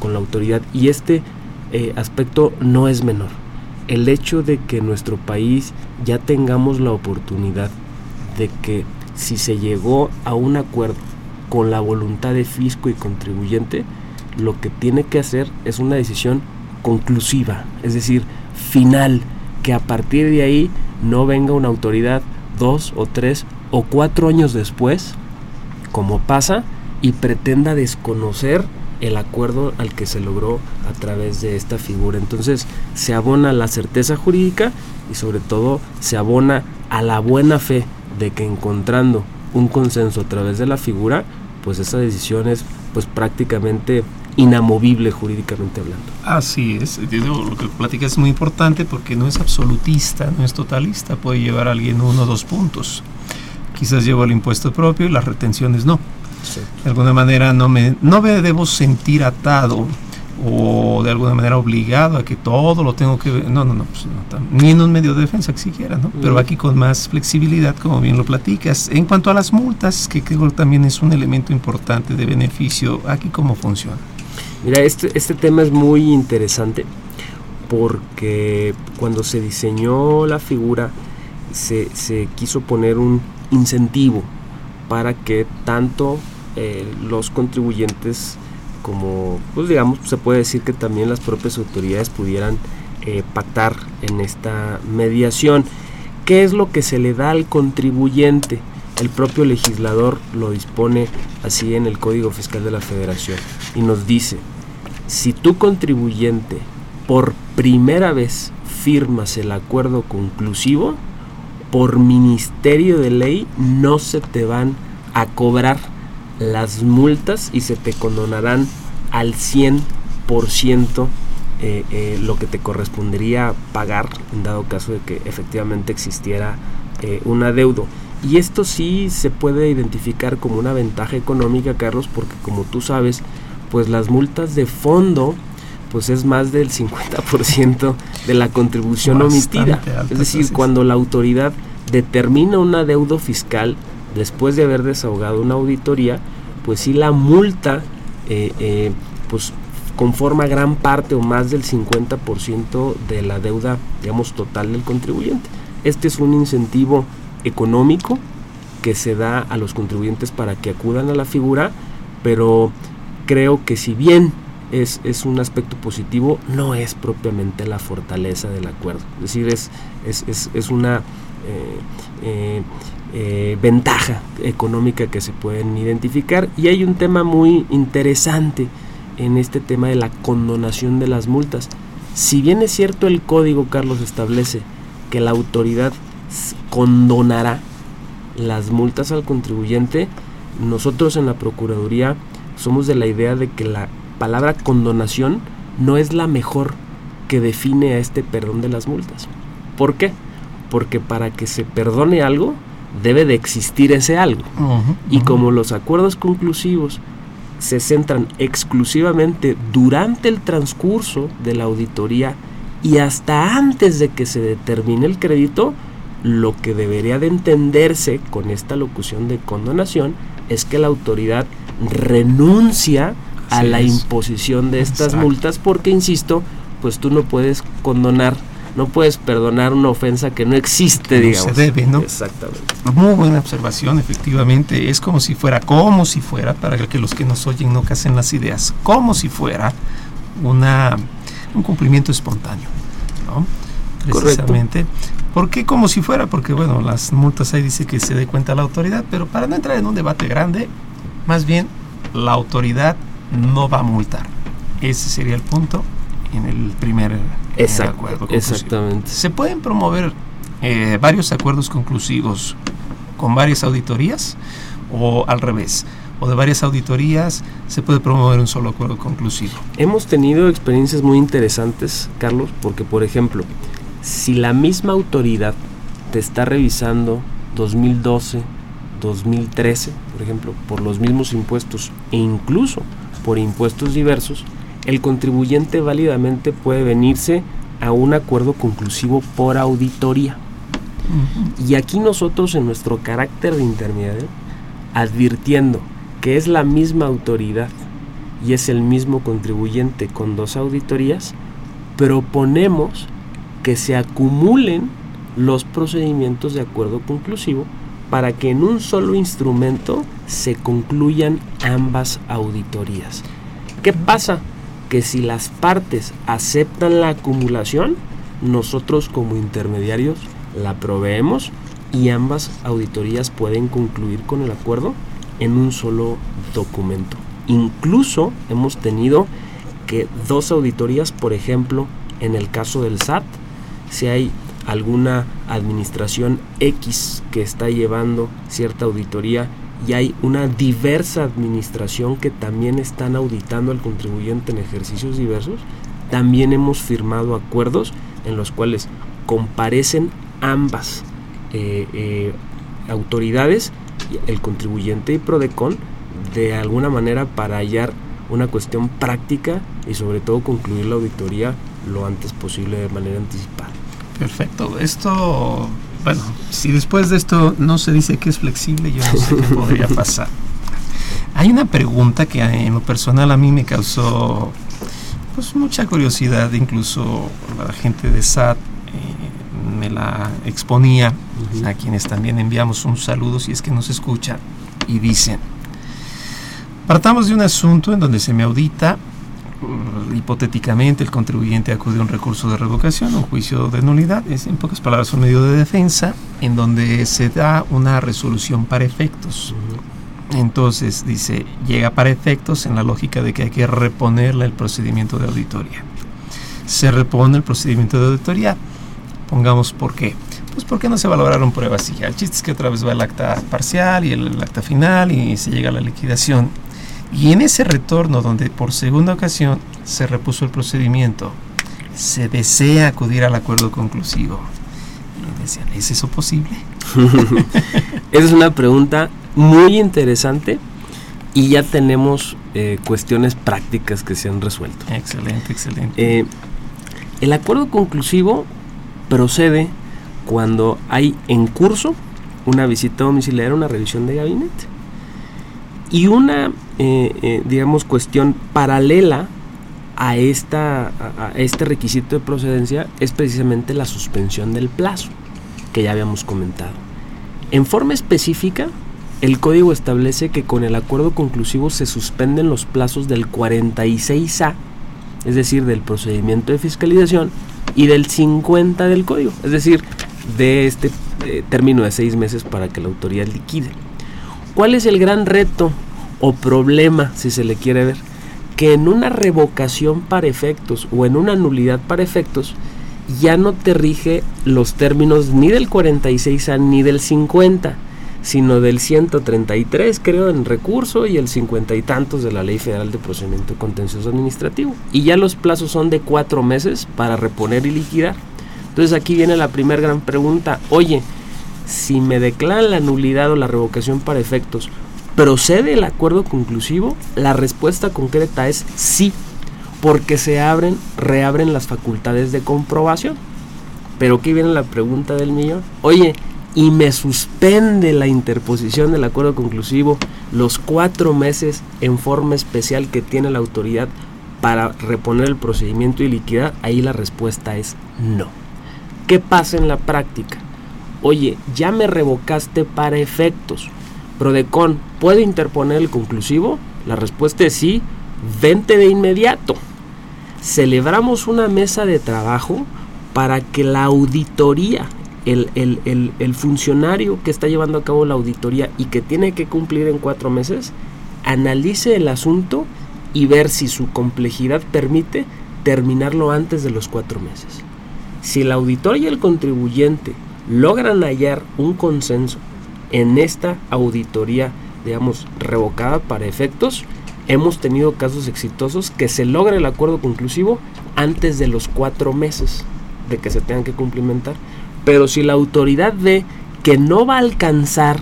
con, la autoridad. Y este eh, aspecto no es menor. El hecho de que nuestro país ya tengamos la oportunidad de que si se llegó a un acuerdo con la voluntad de fisco y contribuyente, lo que tiene que hacer es una decisión conclusiva, es decir, final, que a partir de ahí no venga una autoridad dos o tres o cuatro años después, como pasa, y pretenda desconocer el acuerdo al que se logró a través de esta figura. Entonces se abona la certeza jurídica y sobre todo se abona a la buena fe de que encontrando un consenso a través de la figura, pues esa decisión es pues prácticamente inamovible jurídicamente hablando. Así es, lo que platica es muy importante porque no es absolutista, no es totalista, puede llevar a alguien uno o dos puntos. Quizás llevo el impuesto propio y las retenciones no. De alguna manera no me, no me debo sentir atado o de alguna manera obligado a que todo lo tengo que ver. No, no, no, pues ni en un medio de defensa que siquiera, ¿no? Pero aquí con más flexibilidad, como bien lo platicas. En cuanto a las multas, que creo también es un elemento importante de beneficio, aquí cómo funciona. Mira, este, este tema es muy interesante porque cuando se diseñó la figura se, se quiso poner un incentivo para que tanto eh, los contribuyentes como, pues digamos, se puede decir que también las propias autoridades pudieran eh, pactar en esta mediación. ¿Qué es lo que se le da al contribuyente? El propio legislador lo dispone así en el Código Fiscal de la Federación y nos dice, si tu contribuyente por primera vez firmas el acuerdo conclusivo, por ministerio de ley no se te van a cobrar las multas y se te condonarán al 100% eh, eh, lo que te correspondería pagar en dado caso de que efectivamente existiera eh, un adeudo. Y esto sí se puede identificar como una ventaja económica, Carlos, porque como tú sabes, pues las multas de fondo pues es más del 50% de la contribución omitida. Es decir, cuando la autoridad determina un adeudo fiscal, después de haber desahogado una auditoría, pues sí la multa eh, eh, pues conforma gran parte o más del 50% de la deuda, digamos, total del contribuyente. Este es un incentivo económico que se da a los contribuyentes para que acudan a la figura, pero creo que si bien es, es un aspecto positivo, no es propiamente la fortaleza del acuerdo. Es decir, es, es, es una eh, eh, ventaja económica que se pueden identificar. Y hay un tema muy interesante en este tema de la condonación de las multas. Si bien es cierto el código, Carlos, establece que la autoridad condonará las multas al contribuyente, nosotros en la Procuraduría somos de la idea de que la palabra condonación no es la mejor que define a este perdón de las multas. ¿Por qué? Porque para que se perdone algo, debe de existir ese algo. y como los acuerdos conclusivos se centran exclusivamente durante el transcurso de la auditoría y hasta antes de que se determine el crédito, lo que debería de entenderse con esta locución de condonación es que la autoridad renuncia a la imposición de estas multas porque, insisto, pues tú no puedes condonar no puedes perdonar una ofensa que no existe, digamos. se debe, ¿no? Exactamente. Muy buena observación, efectivamente. Es como si fuera, como si fuera, para que los que nos oyen no casen las ideas, como si fuera una, un cumplimiento espontáneo, ¿no? Precisamente. ¿Por qué como si fuera? Porque, bueno, las multas ahí dice que se dé cuenta la autoridad, pero para no entrar en un debate grande, más bien la autoridad no va a multar. Ese sería el punto en el primer acuerdo Exactamente. Se pueden promover eh, varios acuerdos conclusivos con varias auditorías o al revés. O de varias auditorías se puede promover un solo acuerdo conclusivo. Hemos tenido experiencias muy interesantes, Carlos, porque por ejemplo, si la misma autoridad te está revisando 2012, 2013, por ejemplo, por los mismos impuestos e incluso por impuestos diversos, el contribuyente válidamente puede venirse a un acuerdo conclusivo por auditoría. Y aquí nosotros en nuestro carácter de intermediario, advirtiendo que es la misma autoridad y es el mismo contribuyente con dos auditorías, proponemos que se acumulen los procedimientos de acuerdo conclusivo para que en un solo instrumento se concluyan ambas auditorías. ¿Qué pasa? que si las partes aceptan la acumulación, nosotros como intermediarios la proveemos y ambas auditorías pueden concluir con el acuerdo en un solo documento. Incluso hemos tenido que dos auditorías, por ejemplo, en el caso del SAT, si hay alguna administración X que está llevando cierta auditoría y hay una diversa administración que también están auditando al contribuyente en ejercicios diversos, también hemos firmado acuerdos en los cuales comparecen ambas eh, eh, autoridades, el contribuyente y Prodecon, de alguna manera para hallar una cuestión práctica y sobre todo concluir la auditoría lo antes posible de manera anticipada. Perfecto. Esto, bueno, si después de esto no se dice que es flexible, yo no sé qué podría pasar. Hay una pregunta que en lo personal a mí me causó pues mucha curiosidad, incluso la gente de SAT eh, me la exponía, a quienes también enviamos un saludo si es que nos escucha, y dicen, partamos de un asunto en donde se me audita hipotéticamente el contribuyente acude a un recurso de revocación, un juicio de nulidad, es en pocas palabras un medio de defensa en donde se da una resolución para efectos. Entonces dice, llega para efectos en la lógica de que hay que reponerle el procedimiento de auditoría. Se repone el procedimiento de auditoría. Pongamos por qué. Pues porque no se valoraron pruebas y ya. El chiste es que otra vez va el acta parcial y el, el acta final y se llega a la liquidación. Y en ese retorno donde por segunda ocasión se repuso el procedimiento, se desea acudir al acuerdo conclusivo. Y decían, ¿es eso posible? Esa es una pregunta muy interesante y ya tenemos eh, cuestiones prácticas que se han resuelto. Excelente, excelente. Eh, el acuerdo conclusivo procede cuando hay en curso una visita domiciliaria, una revisión de gabinete. Y una, eh, eh, digamos, cuestión paralela a, esta, a, este requisito de procedencia es precisamente la suspensión del plazo, que ya habíamos comentado. En forma específica, el código establece que con el acuerdo conclusivo se suspenden los plazos del 46A, es decir, del procedimiento de fiscalización, y del 50 del código, es decir, de este eh, término de seis meses para que la autoridad liquide. ¿Cuál es el gran reto o problema, si se le quiere ver? Que en una revocación para efectos o en una nulidad para efectos, ya no te rige los términos ni del 46A ni del 50, sino del 133, creo, en recurso y el 50 y tantos de la Ley Federal de Procedimiento Contencioso Administrativo. Y ya los plazos son de cuatro meses para reponer y liquidar. Entonces aquí viene la primera gran pregunta. Oye, si me declaran la nulidad o la revocación para efectos, ¿procede el acuerdo conclusivo? La respuesta concreta es sí, porque se abren, reabren las facultades de comprobación. Pero aquí viene la pregunta del millón. Oye, y me suspende la interposición del acuerdo conclusivo los cuatro meses en forma especial que tiene la autoridad para reponer el procedimiento y liquidar, ahí la respuesta es no. ¿Qué pasa en la práctica? Oye, ya me revocaste para efectos. Prodecon, ¿puede interponer el conclusivo? La respuesta es sí, vente de inmediato. Celebramos una mesa de trabajo para que la auditoría el, el, el, el, funcionario que está llevando a cabo la auditoría y que tiene que cumplir en cuatro meses, analice el asunto y ver si su complejidad permite terminarlo antes de los cuatro meses. Si el auditor y el contribuyente logran hallar un consenso en esta auditoría, digamos, revocada para efectos, hemos tenido casos exitosos que se logra el acuerdo conclusivo antes de los cuatro meses de que se tengan que cumplimentar. Pero si la autoridad ve que no va a alcanzar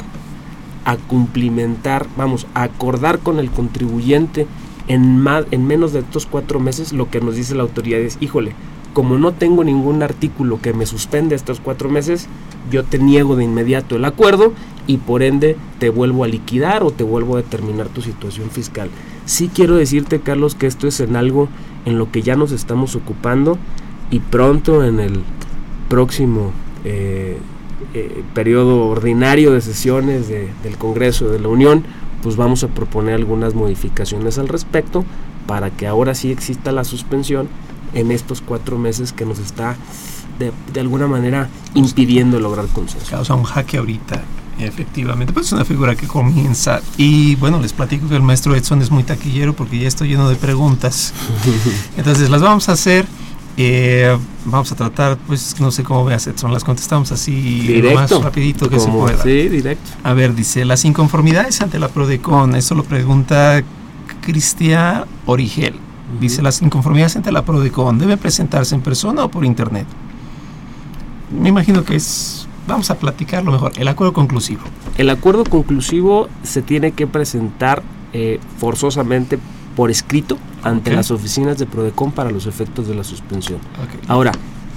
a cumplimentar, vamos, a acordar con el contribuyente en, más, en menos de estos cuatro meses, lo que nos dice la autoridad es, híjole, como no tengo ningún artículo que me suspende estos cuatro meses, yo te niego de inmediato el acuerdo y por ende te vuelvo a liquidar o te vuelvo a determinar tu situación fiscal. Sí quiero decirte, Carlos, que esto es en algo en lo que ya nos estamos ocupando y pronto en el próximo eh, eh, periodo ordinario de sesiones de, del Congreso de la Unión, pues vamos a proponer algunas modificaciones al respecto para que ahora sí exista la suspensión en estos cuatro meses que nos está de, de alguna manera impidiendo lograr consenso. Causa un jaque ahorita Efectivamente, pues es una figura que comienza. Y bueno, les platico que el maestro Edson es muy taquillero porque ya estoy lleno de preguntas. Entonces las vamos a hacer. Eh, vamos a tratar, pues no sé cómo veas Edson, las contestamos así lo más rapidito que se pueda. Sí, directo. A ver, dice, las inconformidades ante la PRODECON, esto lo pregunta Cristian Origel. Dice, las inconformidades ante la PRODECON deben presentarse en persona o por internet. Me imagino que es vamos a platicarlo mejor. El acuerdo conclusivo. El acuerdo conclusivo se tiene que presentar eh, forzosamente por escrito ante las oficinas de Prodecon para los efectos de la suspensión. Ahora,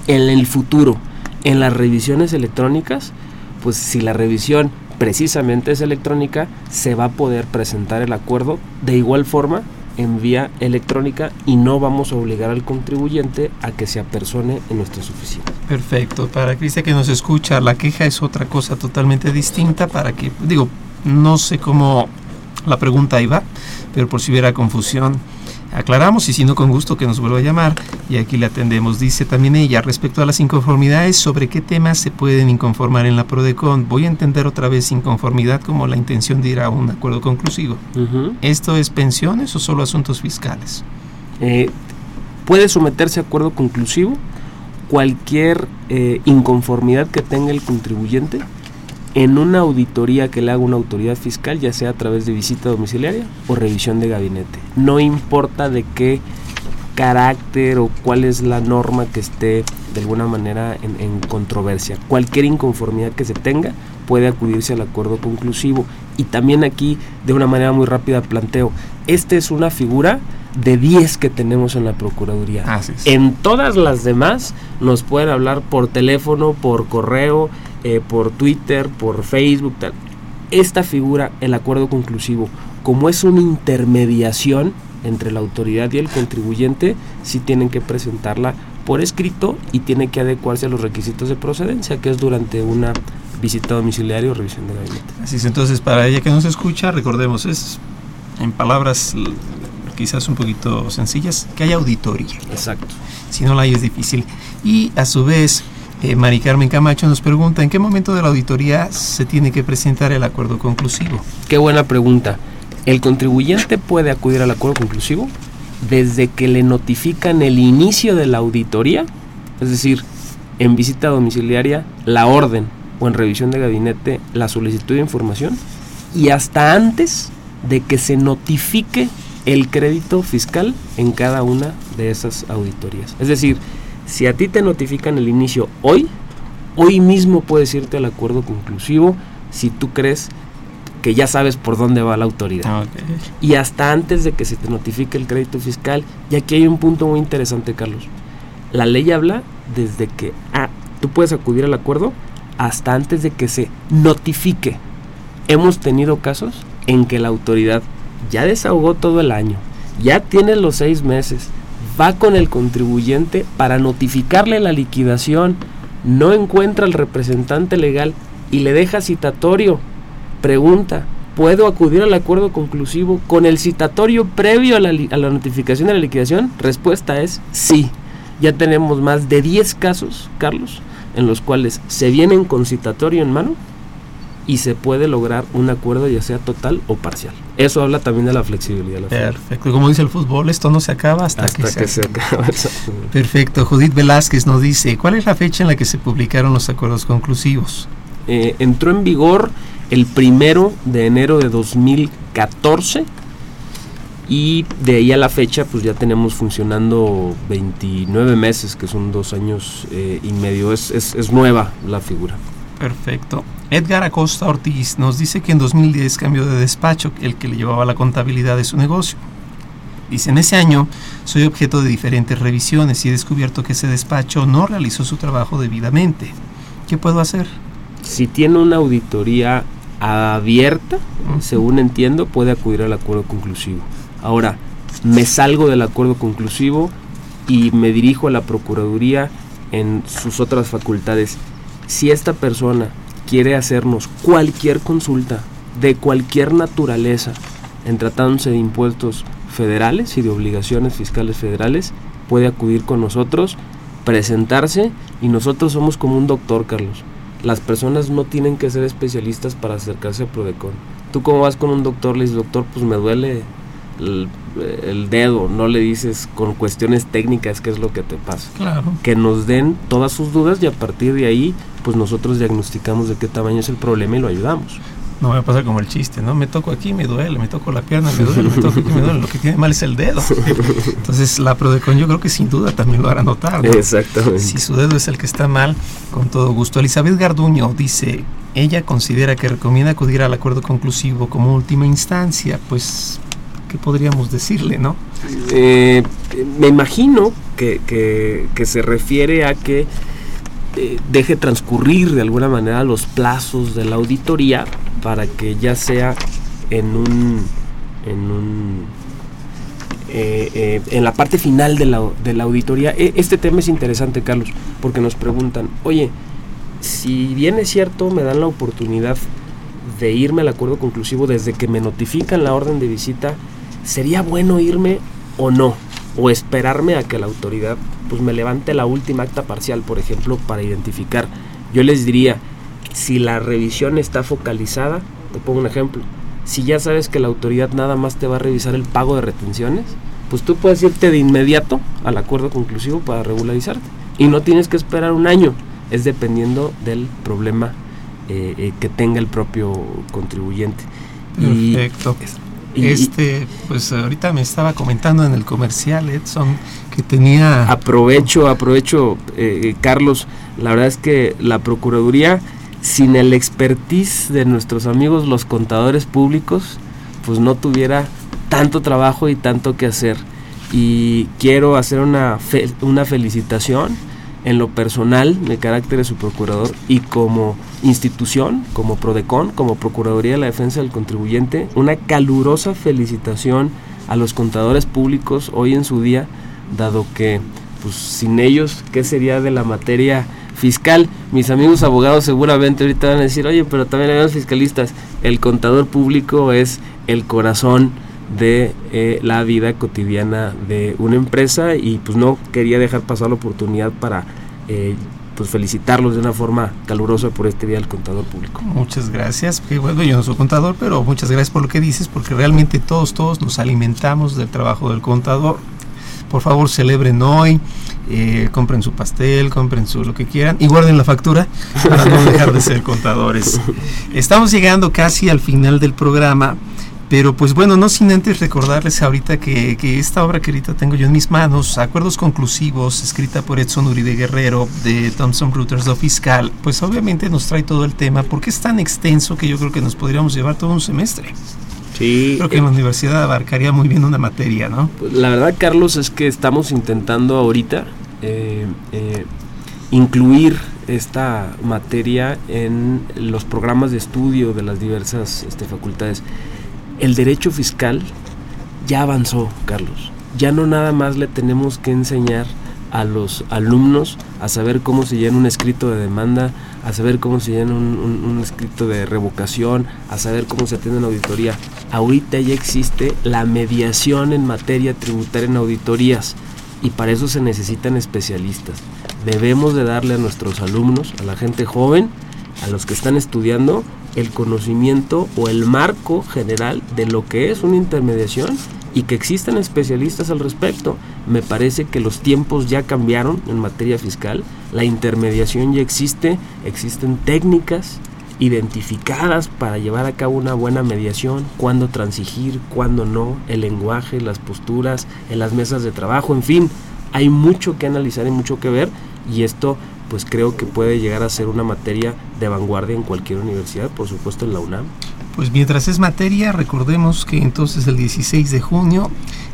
en el futuro, en las revisiones electrónicas, pues si la revisión precisamente es electrónica, se va a poder presentar el acuerdo de igual forma en vía electrónica y no vamos a obligar al contribuyente a que se apersone en nuestras oficinas. Perfecto. Para Cristian que nos escucha, la queja es otra cosa totalmente distinta para que, digo, no sé cómo la pregunta iba, pero por si hubiera confusión, aclaramos y si no, con gusto que nos vuelva a llamar y aquí le atendemos. Dice también ella, respecto a las inconformidades, ¿sobre qué temas se pueden inconformar en la PRODECON? Voy a entender otra vez inconformidad como la intención de ir a un acuerdo conclusivo. ¿Esto es pensiones o solo asuntos fiscales? Eh, puede someterse a acuerdo conclusivo cualquier eh, inconformidad que tenga el contribuyente en una auditoría que le haga una autoridad fiscal, ya sea a través de visita domiciliaria o revisión de gabinete. No importa de qué carácter o cuál es la norma que esté de alguna manera en, en controversia. Cualquier inconformidad que se tenga puede acudirse al acuerdo conclusivo. Y también aquí, de una manera muy rápida, planteo, esta es una figura de 10 que tenemos en la Procuraduría. En todas las demás nos pueden hablar por teléfono, por correo, eh, por Twitter, por Facebook, tal. Esta figura, el acuerdo conclusivo, como es una intermediación entre la autoridad y el contribuyente, sí tienen que presentarla por escrito y tiene que adecuarse a los requisitos de procedencia, que es durante una visita domiciliaria o revisión de gabinete. Así es, entonces para ella que nos escucha, recordemos, es en palabras quizás un poquito sencillas, que haya auditoría. Exacto. Si no la hay es difícil. Y a su vez, eh, Mari Carmen Camacho nos pregunta, ¿en qué momento de la auditoría se tiene que presentar el acuerdo conclusivo? Qué buena pregunta. El contribuyente puede acudir al acuerdo conclusivo desde que le notifican el inicio de la auditoría, es decir, en visita domiciliaria, la orden o en revisión de gabinete, la solicitud de información, y hasta antes de que se notifique el crédito fiscal en cada una de esas auditorías. Es decir, si a ti te notifican el inicio hoy, hoy mismo puedes irte al acuerdo conclusivo si tú crees que ya sabes por dónde va la autoridad. Y hasta antes de que se te notifique el crédito fiscal, y aquí hay un punto muy interesante, Carlos. La ley habla desde que ah, tú puedes acudir al acuerdo hasta antes de que se notifique. Hemos tenido casos en que la autoridad ya desahogó todo el año, ya tiene los seis meses, va con el contribuyente para notificarle la liquidación, no encuentra al representante legal y le deja citatorio. Pregunta, ¿puedo acudir al acuerdo conclusivo con el citatorio previo a la, a la notificación de la liquidación? Respuesta es sí. Ya tenemos más de 10 casos, Carlos, en los cuales se vienen con citatorio en mano y se puede lograr un acuerdo ya sea total o parcial. Eso habla también de la flexibilidad. la. Perfecto. Como dice el fútbol, esto no se acaba hasta, Hasta que, que se acaba. Perfecto. Judith Velázquez nos dice, ¿cuál es la fecha en la que se publicaron los acuerdos conclusivos? Eh, entró en vigor el primero de enero de 2014 y de ahí a la fecha pues ya tenemos funcionando 29 meses que son dos años eh, y medio es, es, es nueva la figura Perfecto. Edgar Acosta Ortiz nos dice que en 2010 cambió de despacho el que le llevaba la contabilidad de su negocio. Dice, en ese año soy objeto de diferentes revisiones y he descubierto que ese despacho no realizó su trabajo debidamente. ¿Qué puedo hacer? si tiene una auditoría abierta según entiendo puede acudir al acuerdo conclusivo ahora me salgo del acuerdo conclusivo y me dirijo a la procuraduría en sus otras facultades si esta persona quiere hacernos cualquier consulta de cualquier naturaleza en tratándose de impuestos federales y de obligaciones fiscales federales, puede acudir con nosotros, presentarse y nosotros somos como un doctor, Carlos. las personas no tienen que ser especialistas para acercarse a Prodecon. Tú como vas con un doctor, le dices, doctor, pues me duele el, el, dedo, no le dices con cuestiones técnicas qué es lo que te pasa. Claro. Que nos den todas sus dudas y a partir de ahí, pues nosotros diagnosticamos de qué tamaño es el problema y lo ayudamos. No me pasa como el chiste, ¿no? Me toco aquí, me duele, me toco la pierna, me duele, me toco aquí, me duele. Lo que tiene mal es el dedo. Entonces, la Prodecon yo creo que sin duda también lo hará notar. ¿no? Exactamente. Si su dedo es el que está mal, con todo gusto. Elizabeth Garduño dice, ella considera que recomienda acudir al acuerdo conclusivo como última instancia. Pues, ¿qué podríamos decirle, no? Eh, me imagino que, que, que se refiere a que eh, deje transcurrir de alguna manera los plazos de la auditoría para que ya sea en un en un eh, eh, en la parte final de la, de la auditoría. E, este tema es interesante Carlos porque nos preguntan oye si bien es cierto me dan la oportunidad de irme al acuerdo conclusivo desde que me notifican la orden de visita sería bueno irme o no o esperarme a que la autoridad pues me levante la última acta parcial por ejemplo para identificar yo les diría si la revisión está focalizada, te pongo un ejemplo, si ya sabes que la autoridad nada más te va a revisar el pago de retenciones, pues tú puedes irte de inmediato al acuerdo conclusivo para regularizarte. Y no tienes que esperar un año, es dependiendo del problema eh, eh, que tenga el propio contribuyente. Perfecto. Este, pues ahorita me estaba comentando en el comercial, Edson, que tenía... Aprovecho, aprovecho, eh, Carlos, la verdad es que la Procuraduría sin el expertise de nuestros amigos los contadores públicos, pues no tuviera tanto trabajo y tanto que hacer. Y quiero hacer una, fe, una felicitación en lo personal, de carácter de su procurador y como institución, como PRODECON, como Procuraduría de la Defensa del Contribuyente, una calurosa felicitación a los contadores públicos hoy en su día, dado que pues sin ellos, ¿qué sería de la materia fiscal. Mis amigos abogados seguramente ahorita van a decir, oye, pero también hay los fiscalistas. El contador público es el corazón de eh, la vida cotidiana de una empresa y pues no quería dejar pasar la oportunidad para eh, pues felicitarlos de una forma calurosa por este día del contador público. Muchas gracias, que bueno, yo no soy contador, pero muchas gracias por lo que dices, porque realmente todos, todos nos alimentamos del trabajo del contador. Por favor, celebren hoy, eh, compren su pastel, compren su lo que quieran y guarden la factura para no dejar de ser contadores. Estamos llegando casi al final del programa. Pero pues bueno, no sin antes recordarles ahorita que, que, esta obra que ahorita tengo yo en mis manos, Acuerdos Conclusivos, escrita por Edson Uribe Guerrero de Thomson Reuters, lo fiscal, pues obviamente nos trae todo el tema porque es tan extenso que yo creo que nos podríamos llevar todo un semestre. Sí. Creo que en la universidad abarcaría muy bien una materia, ¿no? Pues la verdad, Carlos, es que estamos intentando ahorita eh, eh, incluir esta materia en los programas de estudio de las diversas este, facultades. El derecho fiscal ya avanzó, Carlos. Ya no nada más le tenemos que enseñar a los alumnos a saber cómo se llena un escrito de demanda, a saber cómo se llena un, un, escrito de revocación, a saber cómo se atiende una auditoría. Ahorita ya existe la mediación en materia tributaria en auditorías y para eso se necesitan especialistas. Debemos de darle a nuestros alumnos, a la gente joven, a los que están estudiando, el conocimiento o el marco general de lo que es una intermediación y que existan especialistas al respecto. Me parece que los tiempos ya cambiaron en materia fiscal, la intermediación ya existe, existen técnicas identificadas para llevar a cabo una buena mediación, cuándo transigir, cuándo no, el lenguaje, las posturas, en las mesas de trabajo, en fin, hay mucho que analizar y mucho que ver y esto pues creo que puede llegar a ser una materia de vanguardia en cualquier universidad, por supuesto en la UNAM. Pues mientras es materia, recordemos que entonces el 16 de junio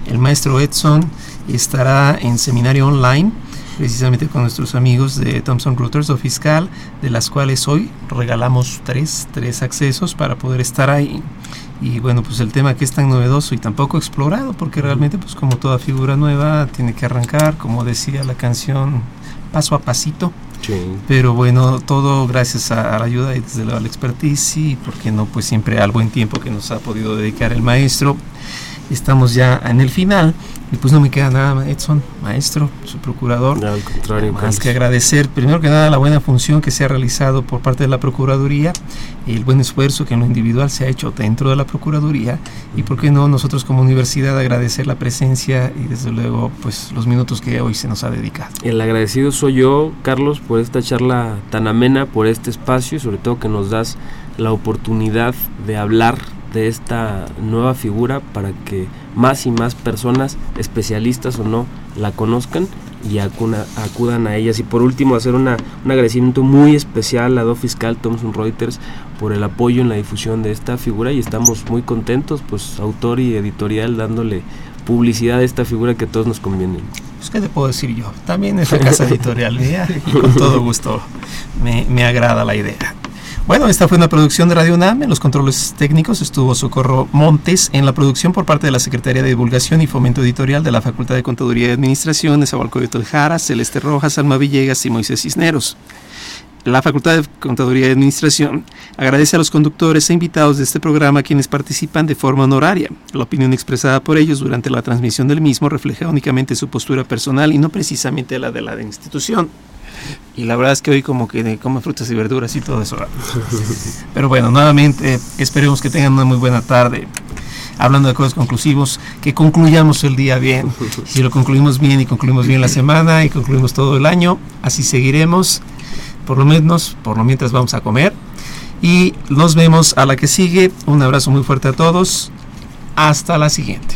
el maestro Edson estará en seminario online, precisamente con nuestros amigos de Thomson Reuters o Fiscal, de las cuales hoy regalamos tres, tres accesos para poder estar ahí. Y bueno, pues el tema que es tan novedoso y tan poco explorado, porque realmente pues como toda figura nueva tiene que arrancar, como decía la canción, paso a pasito. Sí. Pero bueno, todo gracias a, a, la ayuda y desde luego a la expertise y, porque no, pues siempre al buen tiempo que nos ha podido dedicar el maestro. Estamos ya en el final y pues no me queda nada, Edson, maestro, su procurador. al contrario, más que agradecer primero que nada la buena función que se ha realizado por parte de la Procuraduría, el buen esfuerzo que en lo individual se ha hecho dentro de la Procuraduría y por qué no nosotros como universidad agradecer la presencia y desde luego pues los minutos que hoy se nos ha dedicado. El agradecido soy yo, Carlos, por esta charla tan amena, por este espacio y sobre todo que nos das la oportunidad de hablar de esta nueva figura para que más y más personas, especialistas o no, la conozcan y acudan a ellas. Y por último, hacer una, un agradecimiento muy especial a Do Fiscal Thomson Reuters por el apoyo en la difusión de esta figura y estamos muy contentos, pues autor y editorial dándole publicidad a esta figura que a todos nos conviene. Pues, ¿Qué te puedo decir yo? También es la casa editorial y con todo gusto me, me agrada la idea. Bueno, esta fue una producción de Radio UNAM. En los controles técnicos estuvo Socorro Montes. En la producción por parte de la Secretaría de Divulgación y Fomento Editorial de la Facultad de Contaduría y Administración de de Jara, Celeste Rojas, Alma Villegas y Moisés Cisneros. La Facultad de Contaduría y Administración agradece a los conductores e invitados de este programa quienes participan de forma honoraria. La opinión expresada por ellos durante la transmisión del mismo refleja únicamente su postura personal y no precisamente la de la institución. Y la verdad es que hoy como que come frutas y verduras y todo eso. Pero bueno, nuevamente esperemos que tengan una muy buena tarde. Hablando de cosas conclusivos, que concluyamos el día bien. Si lo concluimos bien y concluimos bien la semana y concluimos todo el año, así seguiremos. Por lo menos, por lo mientras vamos a comer. Y nos vemos a la que sigue. Un abrazo muy fuerte a todos. Hasta la siguiente.